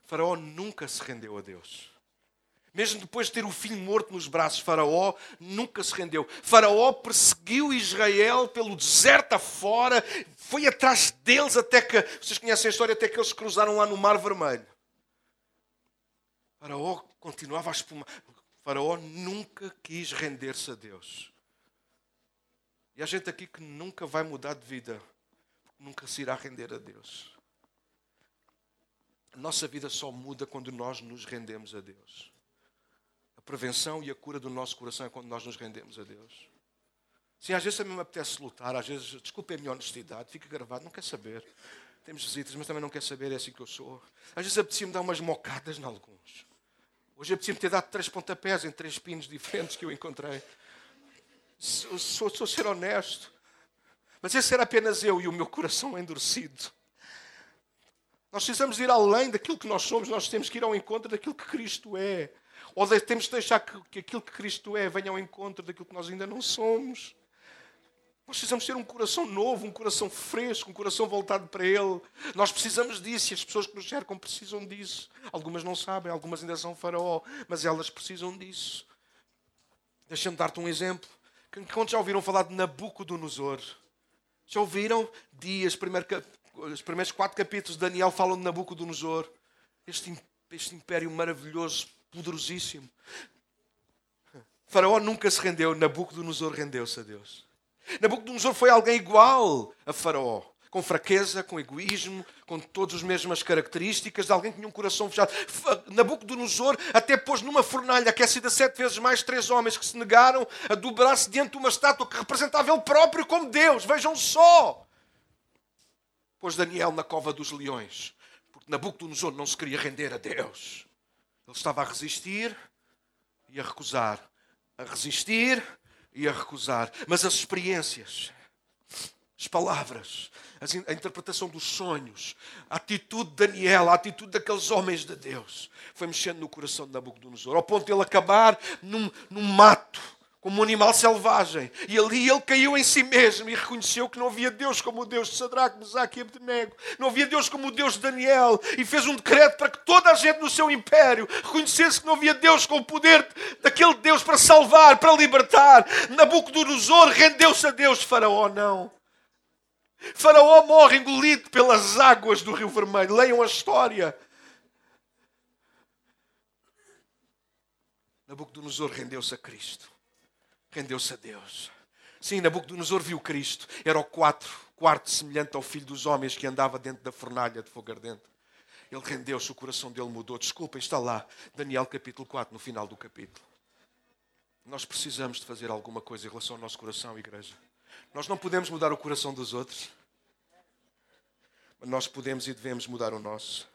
A: Faraó nunca se rendeu a Deus. Mesmo depois de ter o filho morto nos braços, Faraó nunca se rendeu. Faraó perseguiu Israel pelo deserto afora, foi atrás deles até que, vocês conhecem a história, até que eles cruzaram lá no Mar Vermelho. Faraó continuava a espumar. Faraó nunca quis render-se a Deus. E há gente aqui que nunca vai mudar de vida, nunca se irá render a Deus. A nossa vida só muda quando nós nos rendemos a Deus. A prevenção e a cura do nosso coração é quando nós nos rendemos a Deus. Sim, às vezes também me apetece lutar, às vezes, desculpe a minha honestidade, fica gravado, não quer saber. Temos visitas, mas também não quer saber, é assim que eu sou. Às vezes apetecia-me dar umas mocadas em alguns. Hoje apetecia-me ter dado três pontapés em três pinos diferentes que eu encontrei. Sou, sou, sou ser honesto. Mas esse era apenas eu e o meu coração endurecido. Nós precisamos ir além daquilo que nós somos, nós temos que ir ao encontro daquilo que Cristo é. Ou temos de deixar que, que aquilo que Cristo é venha ao encontro daquilo que nós ainda não somos. Nós precisamos ter um coração novo, um coração fresco, um coração voltado para Ele. Nós precisamos disso e as pessoas que nos cercam precisam disso. Algumas não sabem, algumas ainda são faraó, mas elas precisam disso. Deixa-me dar-te um exemplo. Quantos já ouviram falar de Nabucodonosor? Já ouviram? Dias, primeiro, os primeiros quatro capítulos de Daniel falam de Nabucodonosor. Este, este império maravilhoso poderosíssimo. Faraó nunca se rendeu, Nabucodonosor rendeu-se a Deus. Nabucodonosor foi alguém igual a Faraó, com fraqueza, com egoísmo, com todas as mesmas características de alguém que tinha um coração fechado. Nabucodonosor até pôs numa fornalha aquecida sete vezes mais três homens que se negaram a dobrar-se diante de uma estátua que representava ele próprio como Deus. Vejam só! Pôs Daniel na cova dos leões, porque Nabucodonosor não se queria render a Deus. Ele estava a resistir e a recusar. A resistir e a recusar. Mas as experiências, as palavras, a interpretação dos sonhos, a atitude de Daniel, a atitude daqueles homens de Deus, foi mexendo no coração de Nabucodonosor, ao ponto de ele acabar num, num mato como um animal selvagem. E ali ele caiu em si mesmo e reconheceu que não havia Deus como o Deus de Sadraque, Mesaque e Abdenego. Não havia Deus como o Deus de Daniel. E fez um decreto para que toda a gente no seu império reconhecesse que não havia Deus com o poder daquele Deus para salvar, para libertar. Nabucodonosor rendeu-se a Deus. Faraó não. Faraó morre engolido pelas águas do Rio Vermelho. Leiam a história. Nabucodonosor rendeu-se a Cristo rendeu-se a Deus. Sim, Nabucodonosor viu Cristo. Era o quatro, quarto semelhante ao filho dos homens que andava dentro da fornalha de fogo ardente. Ele rendeu-se, o coração dele mudou. Desculpem, está lá, Daniel capítulo 4, no final do capítulo. Nós precisamos de fazer alguma coisa em relação ao nosso coração, igreja. Nós não podemos mudar o coração dos outros, mas nós podemos e devemos mudar o nosso.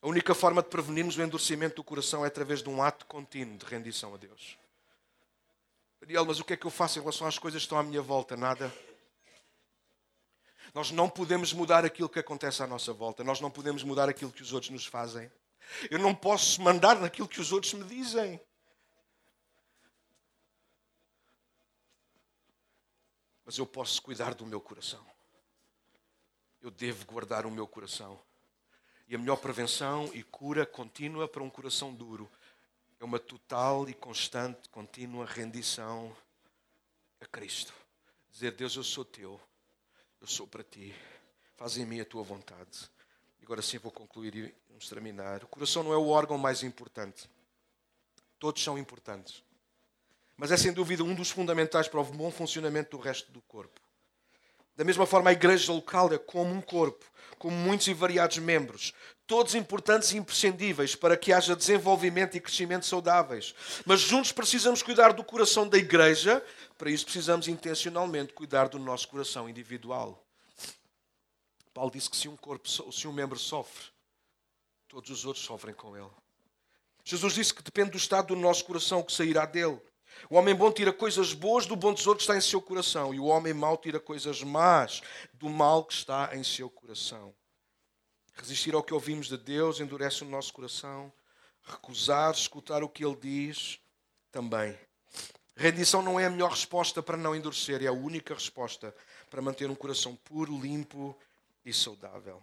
A: A única forma de prevenirmos o endurecimento do coração é através de um ato contínuo de rendição a Deus. Daniel, mas o que é que eu faço em relação às coisas que estão à minha volta? Nada. Nós não podemos mudar aquilo que acontece à nossa volta. Nós não podemos mudar aquilo que os outros nos fazem. Eu não posso mandar naquilo que os outros me dizem. Mas Mas eu posso cuidar do meu coração. Eu devo guardar o meu coração. E a melhor prevenção e cura contínua para um coração duro é uma total e constante, contínua rendição a Cristo. Dizer: Deus, eu sou teu, eu sou para ti, faz em mim a tua vontade. E agora sim vou concluir e vamos terminar. O coração não é o órgão mais importante, todos são importantes, mas é sem dúvida um dos fundamentais para o bom funcionamento do resto do corpo. Da mesma forma, a igreja local é como um corpo, com muitos e variados membros, todos importantes e imprescindíveis para que haja desenvolvimento e crescimento saudáveis. Mas juntos precisamos cuidar do coração da igreja, para isso precisamos intencionalmente cuidar do nosso coração individual. Paulo disse que se um corpo, se um membro sofre, todos os outros sofrem com ele. Jesus disse que depende do estado do nosso coração o que sairá dele. O homem bom tira coisas boas do bom tesouro que está em seu coração, e o homem mau tira coisas más do mal que está em seu coração. Resistir ao que ouvimos de Deus endurece o nosso coração. Recusar escutar o que Ele diz também. Rendição não é a melhor resposta para não endurecer, é a única resposta para manter um coração puro, limpo e saudável.